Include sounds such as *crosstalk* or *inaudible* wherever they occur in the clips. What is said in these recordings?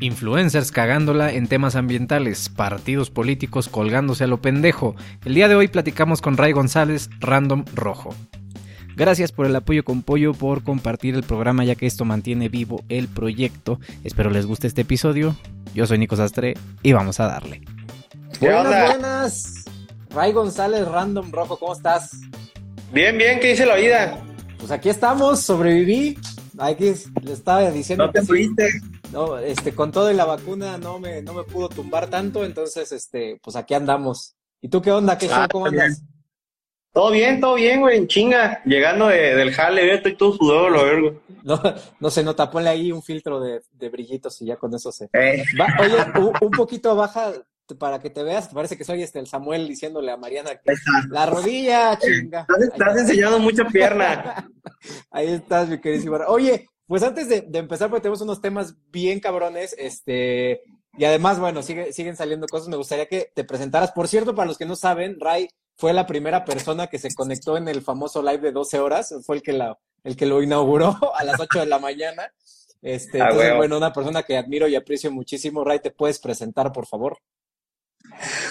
Influencers cagándola en temas ambientales, partidos políticos colgándose a lo pendejo. El día de hoy platicamos con Ray González, Random Rojo. Gracias por el apoyo con pollo, por compartir el programa ya que esto mantiene vivo el proyecto. Espero les guste este episodio. Yo soy Nico Sastre y vamos a darle. Buenas, buenas. Ray González, Random Rojo, ¿cómo estás? Bien, bien, ¿qué dice la vida? Pues aquí estamos, sobreviví. Aquí le estaba diciendo. No te fuiste. No, este, con todo y la vacuna no me, no me pudo tumbar tanto, entonces, este, pues aquí andamos. ¿Y tú qué onda? ¿Qué show? Ah, ¿Cómo bien. andas? Todo bien, todo bien, güey, en chinga. Llegando de- del jale, estoy todo sudado, lo vergo. No, no se nota, ponle ahí un filtro de, de brillitos y ya con eso se. Eh, Va, oye, un, un poquito baja para que te veas, parece que soy este el Samuel diciéndole a Mariana que la rodilla, chinga. Estás, estás enseñando mucha pierna. *laughs* Ahí estás, mi queridísimo. Oye, pues antes de, de empezar, porque tenemos unos temas bien cabrones, este, y además, bueno, sigue- siguen saliendo cosas. Me gustaría que te presentaras. Por cierto, para los que no saben, Ray fue la primera persona que se conectó en el famoso live de 12 horas. Fue el que, la, el que lo inauguró *laughs* a las 8 de la mañana. Este, Ah, entonces, bueno, una persona que admiro y aprecio muchísimo. Ray, ¿te puedes presentar, por favor?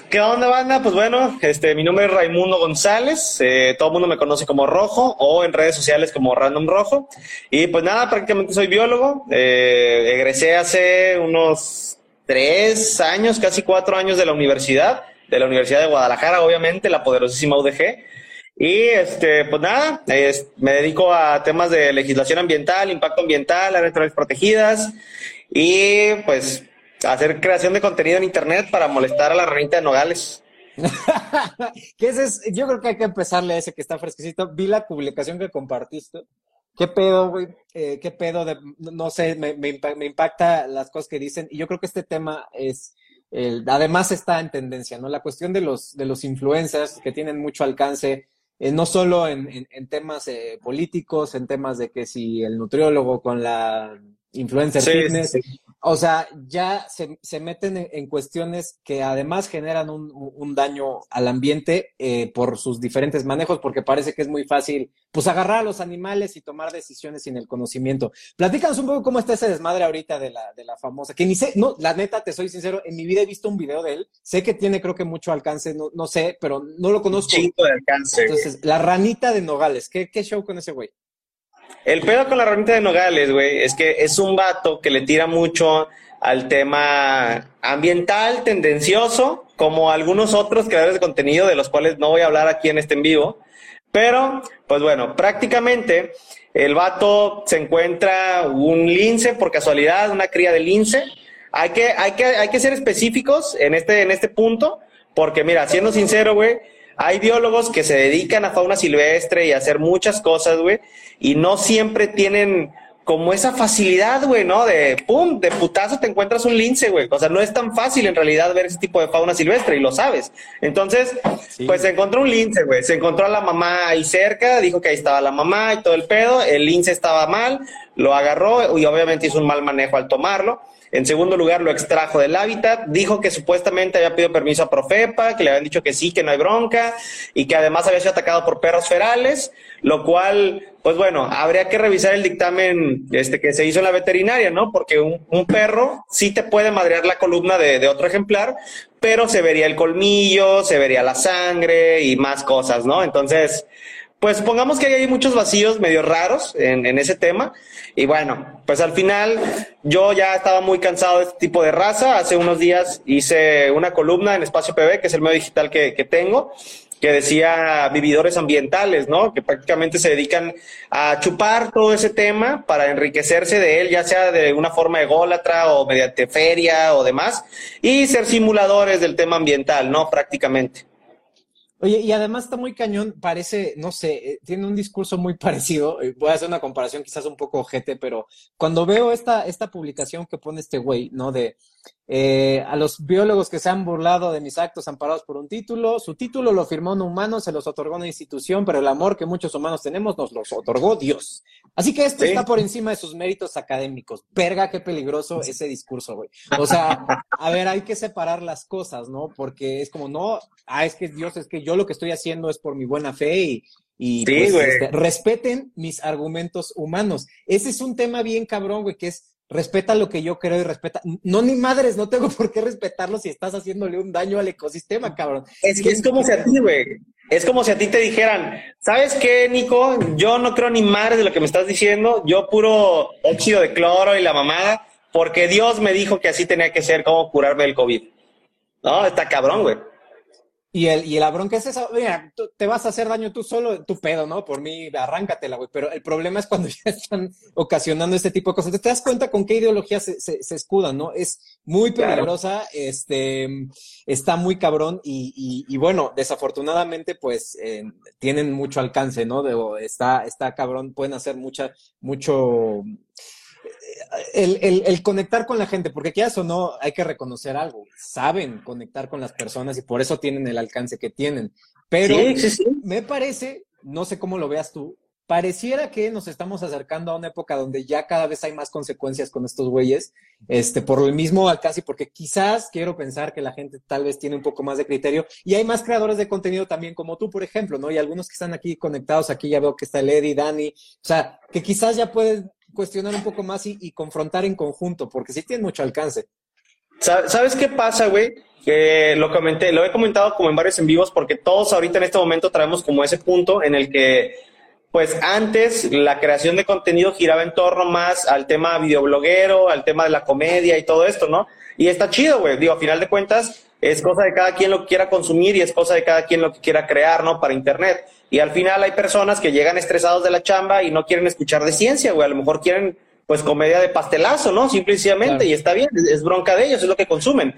¿Qué onda, banda? Pues bueno, este, mi nombre es Raimundo González. eh, todo el mundo me conoce como Rojo o en redes sociales como Random Rojo. Y pues nada, prácticamente soy biólogo. eh, egresé hace unos tres años, casi cuatro años de la universidad, de la Universidad de Guadalajara, obviamente, la poderosísima UDG. Y este, pues nada, me dedico a temas de legislación ambiental, impacto ambiental, áreas protegidas y pues hacer creación de contenido en internet para molestar a la ranita de Nogales. *laughs* que ese es, yo creo que hay que empezarle a ese que está fresquecito. Vi la publicación que compartiste. ¿Qué pedo, güey? Eh, ¿Qué pedo de, no sé, me, me, me impacta las cosas que dicen. Y yo creo que este tema es, el, además está en tendencia, ¿no? La cuestión de los, de los influencers que tienen mucho alcance, eh, no solo en, en, en temas eh, políticos, en temas de que si el nutriólogo con la influencer Sí, fitness, sí. O sea, ya se, se meten en, en cuestiones que además generan un, un daño al ambiente eh, por sus diferentes manejos, porque parece que es muy fácil, pues, agarrar a los animales y tomar decisiones sin el conocimiento. Platícanos un poco cómo está ese desmadre ahorita de la, de la famosa, que ni sé, no, la neta, te soy sincero, en mi vida he visto un video de él, sé que tiene creo que mucho alcance, no, no sé, pero no lo conozco. Chingo de alcance. Entonces, la ranita de Nogales, ¿qué, qué show con ese güey? El pedo con la ranita de Nogales, güey, es que es un vato que le tira mucho al tema ambiental, tendencioso, como algunos otros creadores de contenido de los cuales no voy a hablar aquí en este en vivo. Pero, pues bueno, prácticamente el vato se encuentra un lince por casualidad, una cría de lince. Hay que, hay que, hay que ser específicos en este, en este punto, porque mira, siendo sincero, güey, hay biólogos que se dedican a fauna silvestre y a hacer muchas cosas, güey, y no siempre tienen como esa facilidad, güey, ¿no? De pum, de putazo te encuentras un lince, güey. O sea, no es tan fácil en realidad ver ese tipo de fauna silvestre y lo sabes. Entonces, Sí. pues se encontró un lince, güey. Se encontró a la mamá ahí cerca, dijo que ahí estaba la mamá y todo el pedo. El lince estaba mal, lo agarró y obviamente hizo un mal manejo al tomarlo. En segundo lugar, lo extrajo del hábitat. Dijo que supuestamente había pedido permiso a Profepa, que le habían dicho que sí, que no hay bronca, y que además había sido atacado por perros ferales, lo cual, pues bueno, habría que revisar el dictamen este, que se hizo en la veterinaria, ¿no? Porque un, perro sí te puede madrear la columna de otro ejemplar, pero se vería el colmillo, se vería la sangre y más cosas, ¿no? Entonces, pues pongamos que hay muchos vacíos medio raros en, ese tema. Y bueno, pues al final yo ya estaba muy cansado de este tipo de raza. Hace unos días hice una columna en Espacio PB, que es el medio digital que, que tengo, que decía vividores ambientales, ¿no? Que prácticamente se dedican a chupar todo ese tema para enriquecerse de él, ya sea de una forma ególatra o mediante feria o demás, y ser simuladores del tema ambiental, ¿no? Prácticamente. Oye, y además está muy cañón, parece, no sé, eh, tiene un discurso muy *laughs* parecido. eh, Voy a hacer una comparación quizás un poco ojete, pero cuando veo esta, esta publicación que pone este güey, ¿no? De eh, a los biólogos que se han burlado de mis actos amparados por un título, su título lo firmó un humano, se los otorgó una institución, pero el amor que muchos humanos tenemos nos los otorgó Dios. Así que esto Sí. está por encima de sus méritos académicos. Verga, qué peligroso ese discurso, güey. O sea, a ver, hay que separar las cosas, ¿no? Porque es como, no, ah, es que Dios, es que yo lo que estoy haciendo es por mi buena fe y, y Sí, pues, este, respeten mis argumentos humanos. Ese es un tema bien cabrón, güey, que es respeta lo que yo creo y respeta. No, ni madres, no tengo *laughs* por qué respetarlo si estás haciéndole un daño al ecosistema, cabrón. Es que es como si a ti, güey. Es como si a ti te dijeran, ¿sabes qué, Nico? Yo no creo ni madres de lo que me estás diciendo. Yo puro óxido de cloro y la mamada, porque Dios me dijo que así tenía que ser, como curarme del COVID. No, está cabrón, güey. Y el, y la bronca es esa, mira, te vas a hacer daño tú solo, tu pedo, ¿no? Por mí, arráncatela, güey. Pero el problema es cuando *laughs* ya están ocasionando este tipo de cosas. Te das cuenta con qué ideología se, se, escudan, ¿no? Es muy peligrosa, este, está muy cabrón y, y, bueno, desafortunadamente, pues, eh, tienen mucho alcance, ¿no? De, está, está cabrón, pueden hacer mucha, mucho, el, el, conectar con la gente, porque quieras o no, hay que reconocer algo. Saben conectar con las personas y por eso tienen el alcance que tienen. Pero me parece, no sé cómo lo veas tú, pareciera que nos estamos acercando a una época donde ya cada vez hay más consecuencias con estos güeyes, este, por el mismo alcance, porque quizás quiero pensar que la gente tal vez tiene un poco más de criterio y hay más creadores de contenido también como tú, por ejemplo, ¿no? Y algunos que están aquí conectados, aquí ya veo que está Lady, Dani, o sea, que quizás ya pueden cuestionar un poco más y, confrontar en conjunto, porque sí tiene mucho alcance. ¿Sabes qué pasa, güey? Que lo comenté, lo he comentado como en varios en vivos, porque todos ahorita en este momento traemos como ese punto en el que, pues antes la creación de contenido giraba en torno más al tema videobloguero, al tema de la comedia y todo esto, ¿no? Y está chido, güey. Digo, a final de cuentas, es cosa de cada quien lo que quiera consumir y es cosa de cada quien lo que quiera crear, ¿no? Para Internet. Y al final hay personas que llegan estresados de la chamba y no quieren escuchar de ciencia, güey. A lo mejor quieren, pues, comedia de pastelazo, ¿no? Simplemente, y está bien, es, bronca de ellos, es lo que consumen.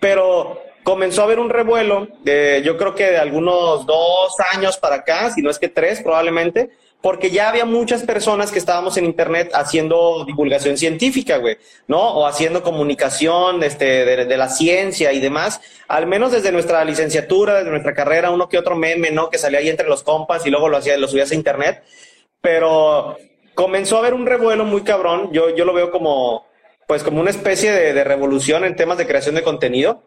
Pero comenzó a haber un revuelo, de, yo creo que de algunos dos años para acá, si no es que tres probablemente, porque ya había muchas personas que estábamos en internet haciendo divulgación científica, güey, ¿no? O haciendo comunicación este, de, la ciencia y demás. Al menos desde nuestra licenciatura, desde nuestra carrera, uno que otro meme, ¿no? Que salía ahí entre los compas y luego lo hacía, lo subías a internet. Pero comenzó a haber un revuelo muy cabrón. Yo, yo lo veo como, pues, como una especie de, de revolución en temas de creación de contenido.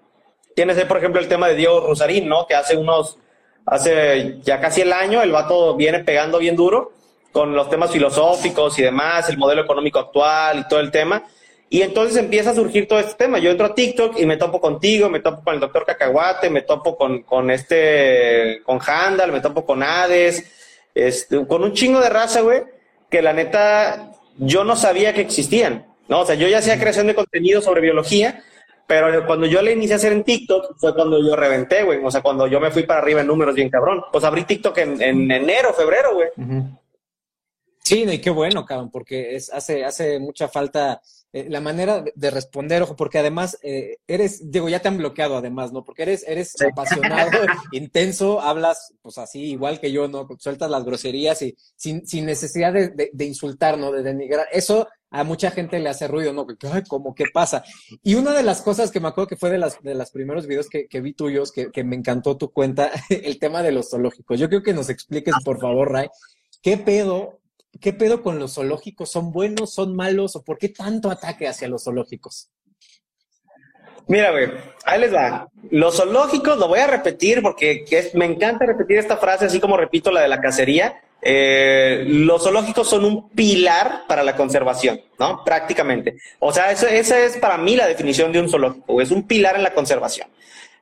Tienes, por ejemplo, el tema de Diego Rosarín, ¿no? Que hace unos hace ya casi el año, el vato viene pegando bien duro con los temas filosóficos y demás, el modelo económico actual y todo el tema. Y entonces empieza a surgir todo este tema. Yo entro a TikTok y me topo contigo, me topo con el doctor Cacahuate, me topo con, con este, con Handal, me topo con Hades, este, con un chingo de raza, güey, que la neta yo no sabía que existían. ¿no? O sea, yo ya hacía creación de contenido sobre biología, pero cuando yo le inicié a hacer en TikTok fue cuando yo reventé, güey. O sea, cuando yo me fui para arriba en números bien cabrón. Pues abrí TikTok en, enero, febrero, güey. Sí, y qué bueno, cabrón, porque es, hace, hace mucha falta eh, la manera de responder, ojo, porque además eh, eres, digo, ya te han bloqueado además, ¿no? Porque eres, eres apasionado, *laughs* intenso, hablas, pues así, igual que yo, ¿no? Sueltas las groserías y sin, sin necesidad de, de, insultar, ¿no? De denigrar. Eso a mucha gente le hace ruido, ¿no? Ay, ¿cómo qué pasa? Y una de las cosas que me acuerdo que fue de las de los primeros videos que, que vi tuyos, que, que me encantó tu cuenta, *laughs* el tema de los zoológicos. Yo creo que nos expliques, por favor, Ray, ¿qué pedo ¿qué pedo con los zoológicos? ¿Son buenos, son malos o por qué tanto ataque hacia los zoológicos? Mira, güey, ahí les va. Los zoológicos, lo voy a repetir porque me encanta repetir esta frase, así como repito la de la cacería. Eh, los zoológicos son un pilar para la conservación, ¿no? Prácticamente. O sea, esa es para mí la definición de un zoológico, es un pilar en la conservación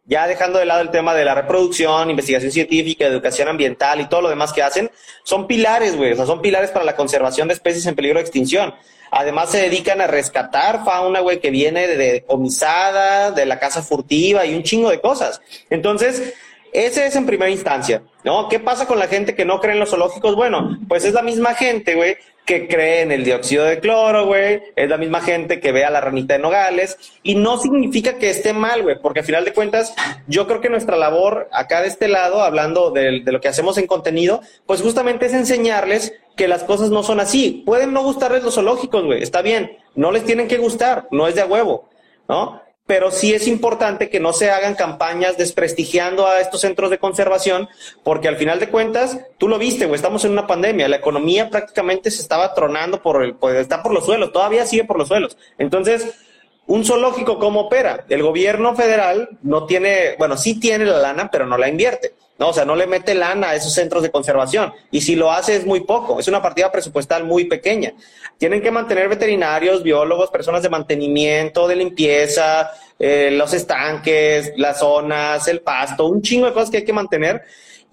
ya dejando de lado el tema de la reproducción, investigación científica, educación ambiental y todo lo demás que hacen, son pilares, güey, o sea, son pilares para la conservación de especies en peligro de extinción. Además se dedican a rescatar fauna, güey, que viene de comisada, de la casa furtiva y un chingo de cosas. Entonces, ese es en primera instancia, ¿no? ¿Qué pasa con la gente que no cree en los zoológicos? Bueno, pues es la misma gente, güey, que cree en el dióxido de cloro, güey. Es la misma gente que ve a la ranita de Nogales. Y no significa que esté mal, güey, porque al final de cuentas, yo creo que nuestra labor acá de este lado, hablando de, de, lo que hacemos en contenido, pues justamente es enseñarles que las cosas no son así. Pueden no gustarles los zoológicos, güey, está bien. No les tienen que gustar, no es de a huevo, ¿no? Pero sí es importante que no se hagan campañas desprestigiando a estos centros de conservación, porque al final de cuentas, tú lo viste, güey, estamos en una pandemia, la economía prácticamente se estaba tronando por el, pues, está por los suelos, todavía sigue por los suelos. Entonces, un zoológico, ¿cómo opera? El gobierno federal no tiene, bueno, sí tiene la lana, pero no la invierte. ¿no? O sea, no le mete lana a esos centros de conservación. Y si lo hace es muy poco, es una partida presupuestal muy pequeña. Tienen que mantener veterinarios, biólogos, personas de mantenimiento, de limpieza, eh, los estanques, las zonas, el pasto, un chingo de cosas que hay que mantener.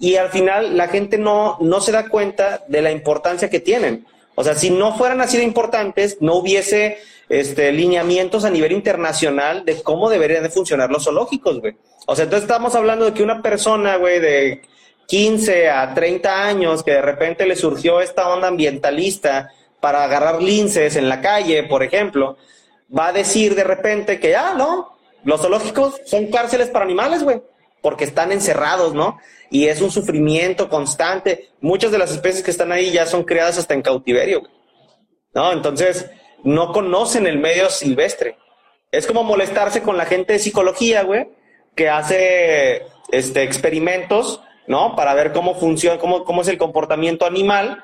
Y al final la gente no, no se da cuenta de la importancia que tienen. O sea, si no fueran así de importantes, no hubiese este, lineamientos a nivel internacional de cómo deberían de funcionar los zoológicos, güey. O sea, entonces estamos hablando de que una persona, güey, de 15 a 30 años, que de repente le surgió esta onda ambientalista para agarrar linces en la calle, por ejemplo, va a decir de repente que, ah, no, los zoológicos son cárceles para animales, güey, porque están encerrados, ¿no? Y es un sufrimiento constante. Muchas de las especies que están ahí ya son criadas hasta en cautiverio, ¿no? Entonces, no conocen el medio silvestre. Es como molestarse con la gente de psicología, güey, que hace este, experimentos, ¿no? Para ver cómo funciona, cómo, cómo es el comportamiento animal.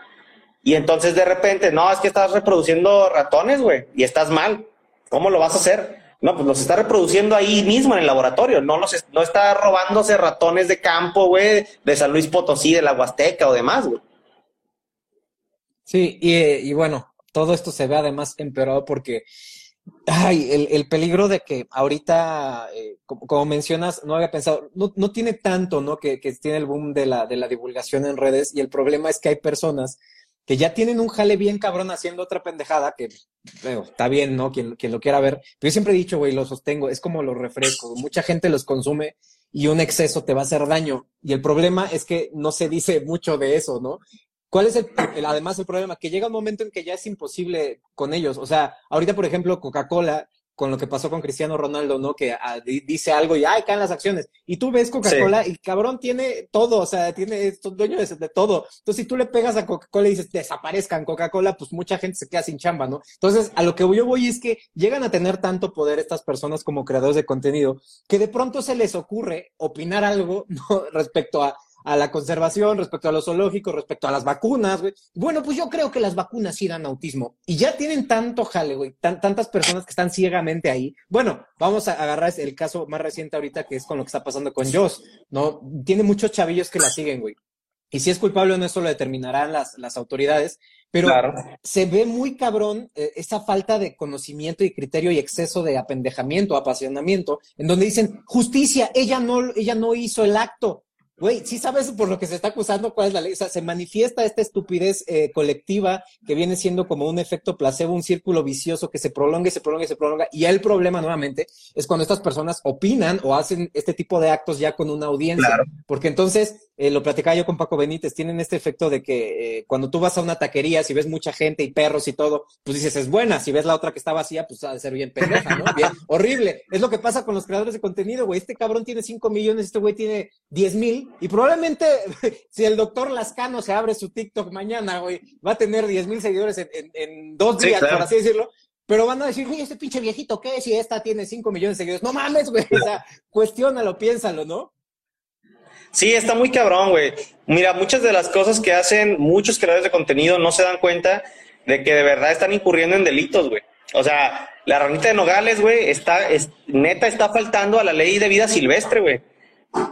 Y entonces de repente, no, es que estás reproduciendo ratones, güey, y estás mal. ¿Cómo lo vas a hacer? No, pues los está reproduciendo ahí mismo en el laboratorio. No los no está robándose ratones de campo, güey, de San Luis Potosí, de la Huasteca o demás, güey. Sí, y, bueno, todo esto se ve además empeorado porque Ay, el, el, peligro de que ahorita, eh, como, mencionas, no había pensado, no, no tiene tanto, ¿no? Que, que, tiene el boom de la, de la divulgación en redes y el problema es que hay personas que ya tienen un jale bien cabrón haciendo otra pendejada, que bueno, está bien, ¿no? Quien, quien lo quiera ver. Pero yo siempre he dicho, güey, lo sostengo, es como los refrescos. Mucha gente los consume y un exceso te va a hacer daño. Y el problema es que no se dice mucho de eso, ¿no? ¿Cuál es el, además el problema? Que llega un momento en que ya es imposible con ellos. O sea, ahorita, por ejemplo, Coca-Cola, con lo que pasó con Cristiano Ronaldo, ¿no? Que ah, dice algo y ¡ay, caen las acciones! Y tú ves Coca-Cola y cabrón tiene todo, o sea, tiene, es dueño de, de, todo. Entonces, si tú le pegas a Coca-Cola y dices, desaparezcan Coca-Cola, pues mucha gente se queda sin chamba, ¿no? Entonces, a lo que yo voy es que llegan a tener tanto poder estas personas como creadores de contenido, que de pronto se les ocurre opinar algo, *laughs* ¿no? Respecto a, a la conservación, respecto a los zoológicos, respecto a las vacunas, güey. Bueno, pues yo creo que las vacunas sí dan autismo. Y ya tienen tanto jale, güey, tantas personas que están ciegamente ahí. Bueno, vamos a agarrar el caso más reciente ahorita, que es con lo que está pasando con Joss, ¿no? Tiene muchos chavillos que la siguen, güey. Y si es culpable o no, eso lo determinarán las, las autoridades. Pero se ve muy cabrón eh, esa falta de conocimiento y criterio y exceso de apendejamiento, apasionamiento, en donde dicen, justicia, ella no, ella no hizo el acto. Güey, sí sabes por lo que se está acusando cuál es la ley. O sea, se manifiesta esta estupidez eh, colectiva que viene siendo como un efecto placebo, un círculo vicioso que se prolonga y se prolonga y se prolonga. Y el problema nuevamente es cuando estas personas opinan o hacen este tipo de actos ya con una audiencia. Porque entonces eh, lo platicaba yo con Paco Benítez, tienen este efecto de que eh, cuando tú vas a una taquería, si ves mucha gente y perros y todo, pues dices, es buena. Si ves la otra que está vacía, pues ha de ser bien pendeja, ¿no? Bien, horrible. Es lo que pasa con los creadores de contenido, güey. Este cabrón tiene 5 millones, este güey tiene 10 mil. Y probablemente, *laughs* si el doctor Lascano se abre su TikTok mañana, güey, va a tener 10 mil seguidores en, en, dos días, por así decirlo. Pero van a decir, güey, este pinche viejito, ¿qué? Si esta tiene 5 millones de seguidores. No mames, güey. O sea, cuestiónalo, piénsalo, ¿no? Sí, está muy cabrón, güey. Mira, muchas de las cosas que hacen muchos creadores de contenido no se dan cuenta de que de verdad están incurriendo en delitos, güey. O sea, la ranita de Nogales, güey, está, es, neta está faltando a la ley de vida silvestre, güey.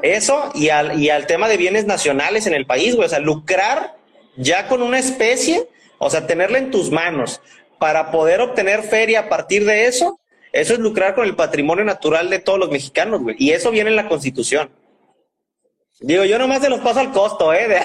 Eso y al, y al tema de bienes nacionales en el país, güey. O sea, lucrar ya con una especie, o sea, tenerla en tus manos para poder obtener feria a partir de eso, eso es lucrar con el patrimonio natural de todos los mexicanos, güey. Y eso viene en la Constitución. Digo, yo nomás se los paso al costo, ¿eh? *laughs*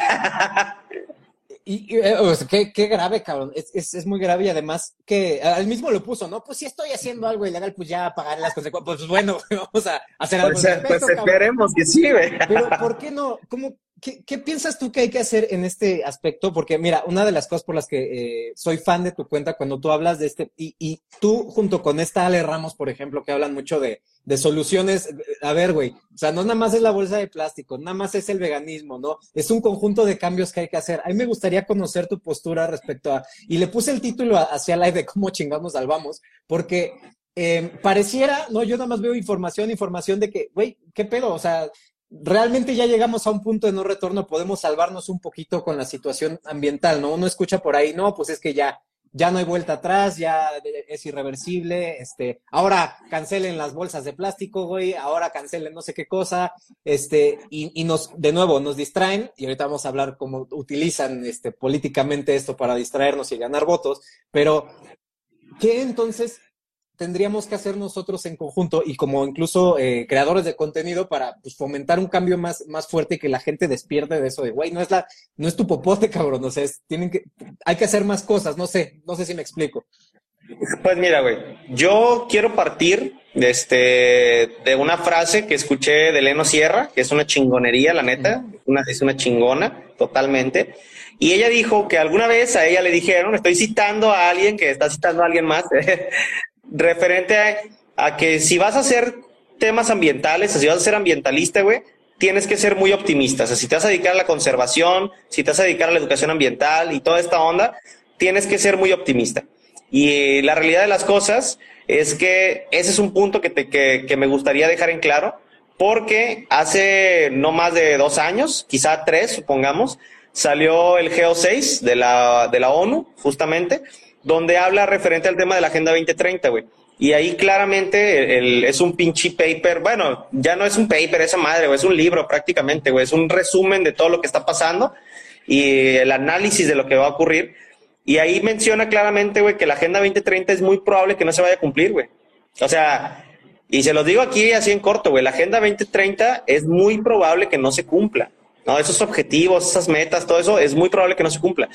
y, eh, qué, grave, cabrón. Es, es, muy grave y además que él mismo lo puso, ¿no? Pues si estoy haciendo algo ilegal, pues ya pagaré las consecuencias. Pues bueno, *laughs* vamos a hacer algo. Pues, pues esperemos que sí, güey. Pero ¿por qué no? ¿Cómo, ¿Qué, piensas tú que hay que hacer en este aspecto? Porque mira, una de las cosas por las que eh, soy fan de tu cuenta cuando tú hablas de este, y, tú junto con esta Ale Ramos, por ejemplo, que hablan mucho de, soluciones, a ver, güey, o sea, no nada más es la bolsa de plástico, nada más es el veganismo, ¿no? Es un conjunto de cambios que hay que hacer. A mí me gustaría conocer tu postura respecto a, y le puse el título hacia live de cómo chingamos salvamos, porque eh, pareciera, no, yo nada más veo información, información de que, güey, ¿qué pedo? O sea, realmente ya llegamos a un punto de no retorno, podemos salvarnos un poquito con la situación ambiental, ¿no? Uno escucha por ahí, no, pues es que ya, ya no hay vuelta atrás, ya es irreversible, este, ahora cancelen las bolsas de plástico, güey, ahora cancelen no sé qué cosa, este, y, y, nos, de nuevo, nos distraen, y ahorita vamos a hablar cómo utilizan, este, políticamente esto para distraernos y ganar votos, pero, ¿qué entonces tendríamos que hacer nosotros en conjunto y como incluso eh, creadores de contenido para pues, fomentar un cambio más, más fuerte y que la gente despierte de eso de, güey, no es la, no es tu popote, cabrón, o sea, es, tienen que, hay que hacer más cosas, no sé, no sé si me explico. Pues mira, güey, yo quiero partir de, este, de una frase que escuché de Leno Sierra, que es una chingonería, la neta, una, es una chingona, totalmente. Y ella dijo que alguna vez a ella le dijeron, estoy citando a alguien que está citando a alguien más, *laughs* referente a, que si vas a hacer temas ambientales, si vas a ser ambientalista, güey, tienes que ser muy optimista. O sea, si te vas a dedicar a la conservación, si te vas a dedicar a la educación ambiental y toda esta onda, tienes que ser muy optimista. Y la realidad de las cosas es que ese es un punto que, te, que, me gustaría dejar en claro, porque hace no más de dos años, quizá tres, supongamos, salió el GEO6 de la, de la ONU, justamente, donde habla referente al tema de la Agenda 2030, güey. Y ahí claramente el, es un pinche paper, bueno, ya no es un paper esa madre, güey, es un libro prácticamente, güey, es un resumen de todo lo que está pasando y el análisis de lo que va a ocurrir. Y ahí menciona claramente, güey, que la Agenda 2030 es muy probable que no se vaya a cumplir, güey. O sea, y se los digo aquí así en corto, güey, la Agenda 2030 es muy probable que no se cumpla. ¿no? Esos objetivos, esas metas, todo eso es muy probable que no se cumpla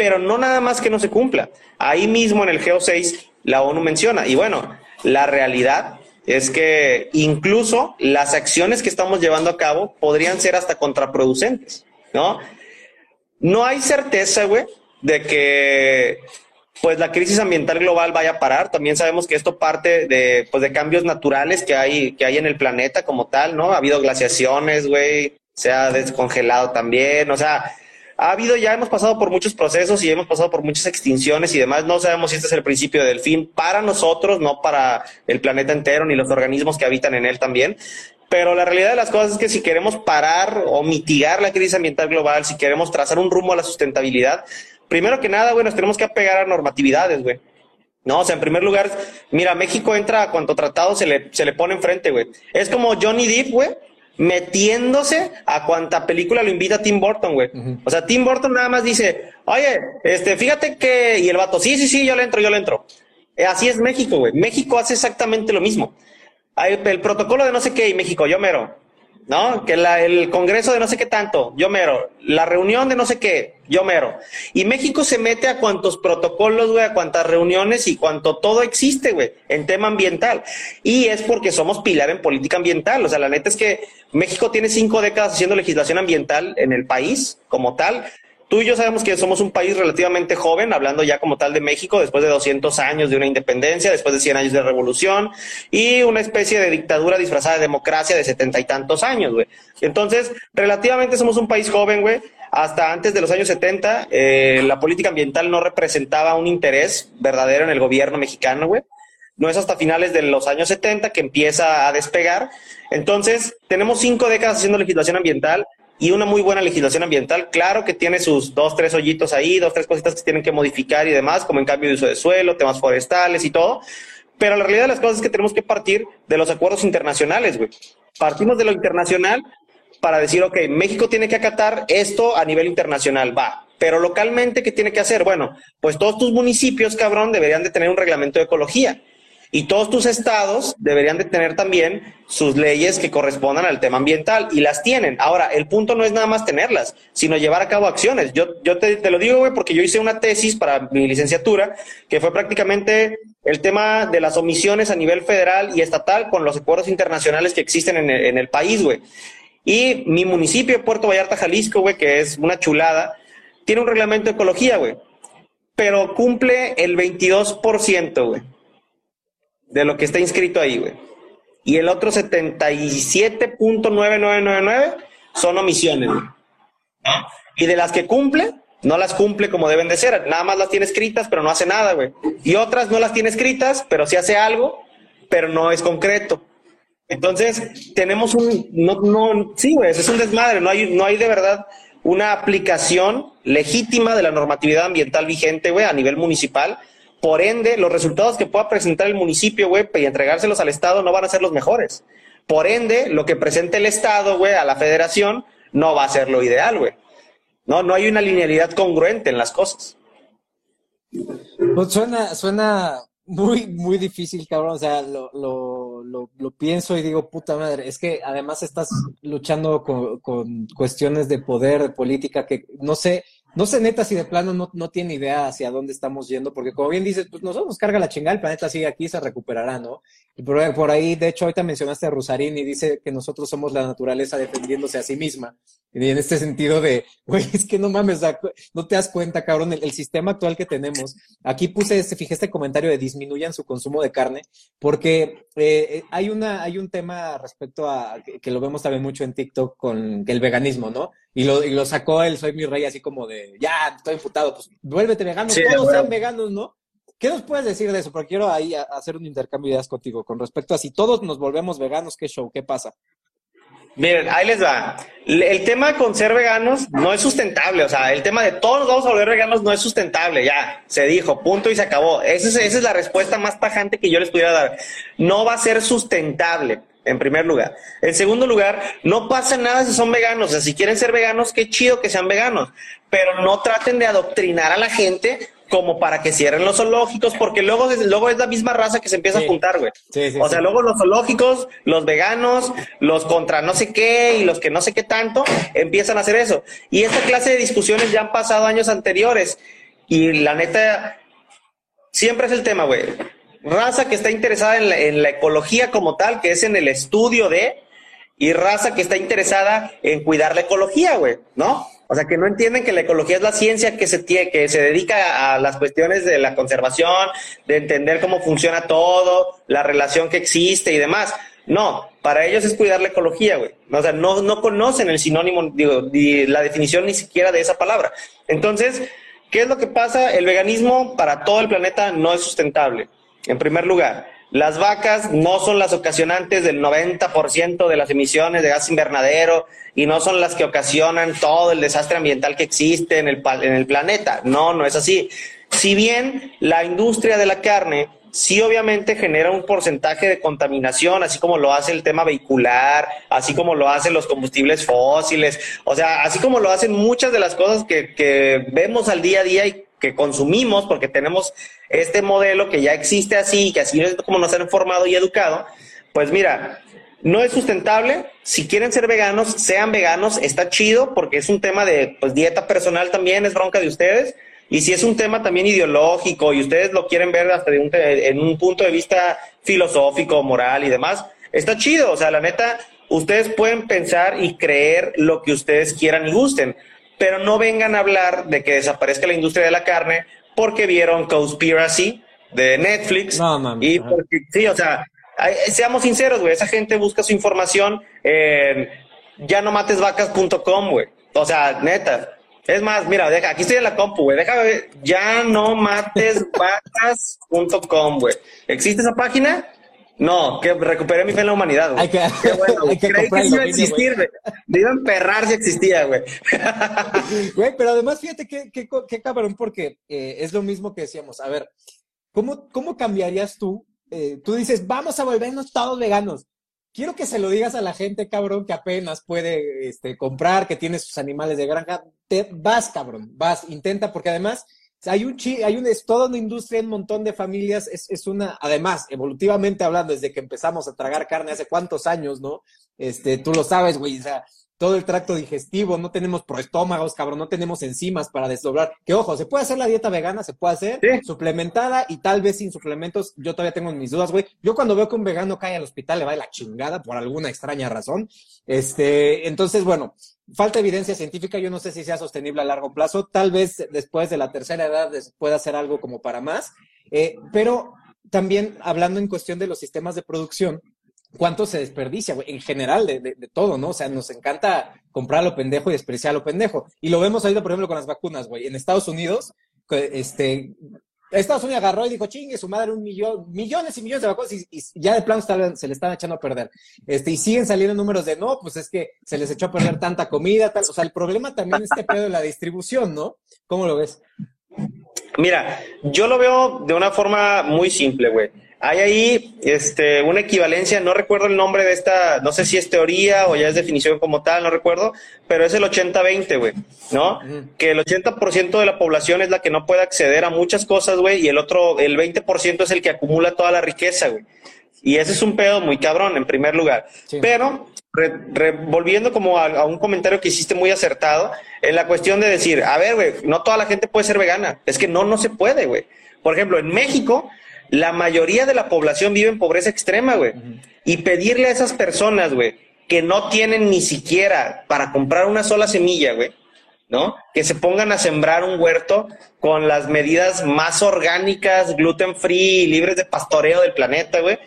pero no nada más que no se cumpla. Ahí mismo en el GEO6 la ONU menciona, y bueno, la realidad es que incluso las acciones que estamos llevando a cabo podrían ser hasta contraproducentes, ¿no? No hay certeza, güey, de que pues la crisis ambiental global vaya a parar. También sabemos que esto parte de, pues, de cambios naturales que hay, que hay en el planeta como tal, ¿no? Ha habido glaciaciones, güey, se ha descongelado también, o sea, ha habido, ya hemos pasado por muchos procesos y hemos pasado por muchas extinciones y demás. No sabemos si este es el principio del fin para nosotros, no para el planeta entero ni los organismos que habitan en él también. Pero la realidad de las cosas es que si queremos parar o mitigar la crisis ambiental global, si queremos trazar un rumbo a la sustentabilidad, primero que nada, güey, nos tenemos que apegar a normatividades, güey. No, o sea, en primer lugar, mira, México entra a cuanto tratado se le, se le pone enfrente, güey. Es como Johnny Depp, güey, metiéndose a cuanta película lo invita Tim Burton, güey. O sea, Tim Burton nada más dice, oye, este, fíjate que, y el vato, sí, sí, sí, yo le entro, yo le entro. Eh, así es México, güey. México hace exactamente lo mismo. Hay el protocolo de no sé qué y México, yo mero. ¿No? Que la, el congreso de no sé qué tanto, yo mero. La reunión de no sé qué, yo mero. Y México se mete a cuantos protocolos, güey, a cuantas reuniones y cuanto todo existe, güey, en tema ambiental. Y es porque somos pilar en política ambiental. O sea, la neta es que México tiene cinco décadas haciendo legislación ambiental en el país como tal. Tú y yo sabemos que somos un país relativamente joven, hablando ya como tal de México, después de 200 años de una independencia, después de 100 años de revolución y una especie de dictadura disfrazada de democracia de setenta y tantos años, güey. Entonces, relativamente somos un país joven, güey. Hasta antes de los años 70, eh, la política ambiental no representaba un interés verdadero en el gobierno mexicano, güey. No es hasta finales de los años 70 que empieza a despegar. Entonces, tenemos cinco décadas haciendo legislación ambiental y una muy buena legislación ambiental. Claro que tiene sus dos, tres hoyitos ahí, dos, tres cositas que tienen que modificar y demás, como en cambio de uso de suelo, temas forestales y todo. Pero la realidad de las cosas es que tenemos que partir de los acuerdos internacionales, güey. Partimos de lo internacional para decir, ok, México tiene que acatar esto a nivel internacional, va. Pero localmente, ¿qué tiene que hacer? Bueno, pues todos tus municipios, cabrón, deberían de tener un reglamento de ecología. Y todos tus estados deberían de tener también sus leyes que correspondan al tema ambiental y las tienen. Ahora, el punto no es nada más tenerlas, sino llevar a cabo acciones. Yo, yo te, lo digo, güey, porque yo hice una tesis para mi licenciatura que fue prácticamente el tema de las omisiones a nivel federal y estatal con los acuerdos internacionales que existen en el, en el país, güey. Y mi municipio, Puerto Vallarta, Jalisco, güey, que es una chulada, tiene un reglamento de ecología, güey, pero cumple el 22%, güey de lo que está inscrito ahí, güey. Y el otro 77.9999 son omisiones, güey. Y de las que cumple, no las cumple como deben de ser. Nada más las tiene escritas, pero no hace nada, güey. Y otras no las tiene escritas, pero sí hace algo, pero no es concreto. Entonces, tenemos un, no, no, sí, güey, es un desmadre, no hay, no hay de verdad una aplicación legítima de la normatividad ambiental vigente, güey, a nivel municipal. Por ende, los resultados que pueda presentar el municipio, güey, y entregárselos al Estado no van a ser los mejores. Por ende, lo que presente el Estado, güey, a la federación, no va a ser lo ideal, güey. No, no hay una linealidad congruente en las cosas. Pues suena, suena muy, muy difícil, cabrón. O sea, lo, lo, lo, pienso y digo, puta madre, es que además estás luchando con, con, cuestiones de poder, de política, que no sé, no sé neta si de plano no, no tiene idea hacia dónde estamos yendo, porque como bien dices, pues nosotros nos carga la chingada, el planeta sigue aquí, se recuperará, ¿no? Y por, ahí, de hecho, ahorita mencionaste a Rusarín y dice que nosotros somos la naturaleza defendiéndose a sí misma. Y en este sentido de, *laughs* güey, es que no mames, no te das cuenta, cabrón, el, sistema actual que tenemos. Aquí puse, este, fijé este comentario de disminuyan su consumo de carne, porque eh, eh, hay una, hay un tema respecto a, que, lo vemos también mucho en TikTok con el veganismo, ¿no? Y lo, y lo sacó el Soy mi rey así como de, ya, estoy imputado, pues vuélvete vegano, todos sean veganos, ¿no? ¿Qué nos puedes decir de eso? Porque quiero ahí hacer un intercambio de ideas contigo con respecto a si todos nos volvemos veganos, ¿qué show? ¿Qué pasa? Miren, ahí les va. El tema con ser veganos no es sustentable. O sea, el tema de todos nos vamos a volver veganos no es sustentable. Ya, se dijo, punto y se acabó. Esa es, esa es la respuesta más tajante que yo les pudiera dar. No va a ser sustentable en primer lugar. En segundo lugar, no pasa nada si son veganos. O sea, si quieren ser veganos, qué chido que sean veganos. Pero no traten de adoctrinar a la gente como para que cierren los zoológicos, porque luego, luego es la misma raza que se empieza a juntar, güey. o sea, luego los zoológicos, los veganos, los contra no sé qué y los que no sé qué tanto, empiezan a hacer eso. Y esta clase de discusiones ya han pasado años anteriores. Y la neta, siempre es el tema, güey. Raza que está interesada en la, ecología como tal, que es en el estudio de, y raza que está interesada en cuidar la ecología, güey, ¿no? O sea, que no entienden que la ecología es la ciencia que se, tiene, que se dedica a las cuestiones de la conservación, de entender cómo funciona todo, la relación que existe y demás. No, para ellos es cuidar la ecología, güey. O sea, no, no conocen el sinónimo, digo, ni la definición ni siquiera de esa palabra. Entonces, ¿qué es lo que pasa? El veganismo para todo el planeta no es sustentable, en primer lugar. Las vacas no son las ocasionantes del 90% de las emisiones de gas invernadero y no son las que ocasionan todo el desastre ambiental que existe en el, en el planeta. No, no es así. Si bien la industria de la carne sí obviamente genera un porcentaje de contaminación, así como lo hace el tema vehicular, así como lo hacen los combustibles fósiles, o sea, así como lo hacen muchas de las cosas que, que vemos al día a día y que consumimos, porque tenemos este modelo que ya existe así, que así es como nos han formado y educado, pues mira, no es sustentable. Si quieren ser veganos, sean veganos, está chido, porque es un tema de pues, dieta personal también, es bronca de ustedes. Y si es un tema también ideológico y ustedes lo quieren ver hasta de un, en un punto de vista filosófico, moral y demás, está chido. O sea, la neta, ustedes pueden pensar y creer lo que ustedes quieran y gusten pero no vengan a hablar de que desaparezca la industria de la carne porque vieron Conspiracy de Netflix. No, y porque, sí, o sea, seamos sinceros, güey, esa gente busca su información en ya no matesvacas.com, güey. O sea, neta. Es más, mira, deja, aquí estoy en la compu, güey. Déjame ver, ya no matesvacas.com, güey. ¿Existe esa página? No, que recuperé mi fe en la humanidad, güey. Hay que, Qué bueno, *laughs* que Creí que iba a existir, güey. Me iba a emperrar si existía, güey. *laughs* Güey, pero además fíjate qué, qué, qué cabrón, porque eh, es lo mismo que decíamos. A ver, ¿cómo, cómo cambiarías tú? Eh, tú dices, vamos a volvernos todos veganos. Quiero que se lo digas a la gente, cabrón, que apenas puede este, comprar, que tiene sus animales de granja. Te, vas, cabrón, vas, intenta, porque además hay un chi, hay un, es toda una industria, un montón de familias, es, es, una, además, evolutivamente hablando, desde que empezamos a tragar carne hace cuántos años, ¿no? Este, tú lo sabes, güey, o sea, todo el tracto digestivo, no tenemos proestómagos, cabrón, no tenemos enzimas para desdoblar. Que ojo, se puede hacer la dieta vegana, se puede hacer suplementada y tal vez sin suplementos. Yo todavía tengo mis dudas, güey. Yo cuando veo que un vegano cae al hospital le va de la chingada por alguna extraña razón. Este, entonces, bueno, falta evidencia científica. Yo no sé si sea sostenible a largo plazo. Tal vez después de la tercera edad pueda hacer algo como para más. Eh, pero también hablando en cuestión de los sistemas de producción, cuánto se desperdicia, güey, en general de, de, todo, ¿no? O sea, nos encanta comprar lo pendejo y despreciar lo pendejo. Y lo vemos ahorita, por ejemplo, con las vacunas, güey. En Estados Unidos, este, Estados Unidos agarró y dijo, chingue, su madre, un millón, millones y millones de vacunas, y, ya de plano se le están echando a perder. Este, y siguen saliendo números de, no, pues es que se les echó a perder tanta comida, tal. O sea, el problema también es este pedo de la distribución, ¿no? ¿Cómo lo ves? Mira, yo lo veo de una forma muy simple, güey. Hay ahí este, una equivalencia, no recuerdo el nombre de esta, no sé si es teoría o ya es definición como tal, no recuerdo, pero es el 80-20, güey, ¿no? Que el 80% de la población es la que no puede acceder a muchas cosas, güey, y el otro, el 20% es el que acumula toda la riqueza, güey. Y ese es un pedo muy cabrón, en primer lugar. Pero, volviendo como a, un comentario que hiciste muy acertado, en la cuestión de decir, a ver, güey, no toda la gente puede ser vegana. Es que no, no se puede, güey. Por ejemplo, en México, la mayoría de la población vive en pobreza extrema, güey. Y pedirle a esas personas, güey, que no tienen ni siquiera para comprar una sola semilla, güey, ¿no? Que se pongan a sembrar un huerto con las medidas más orgánicas, gluten free, libres de pastoreo del planeta, güey.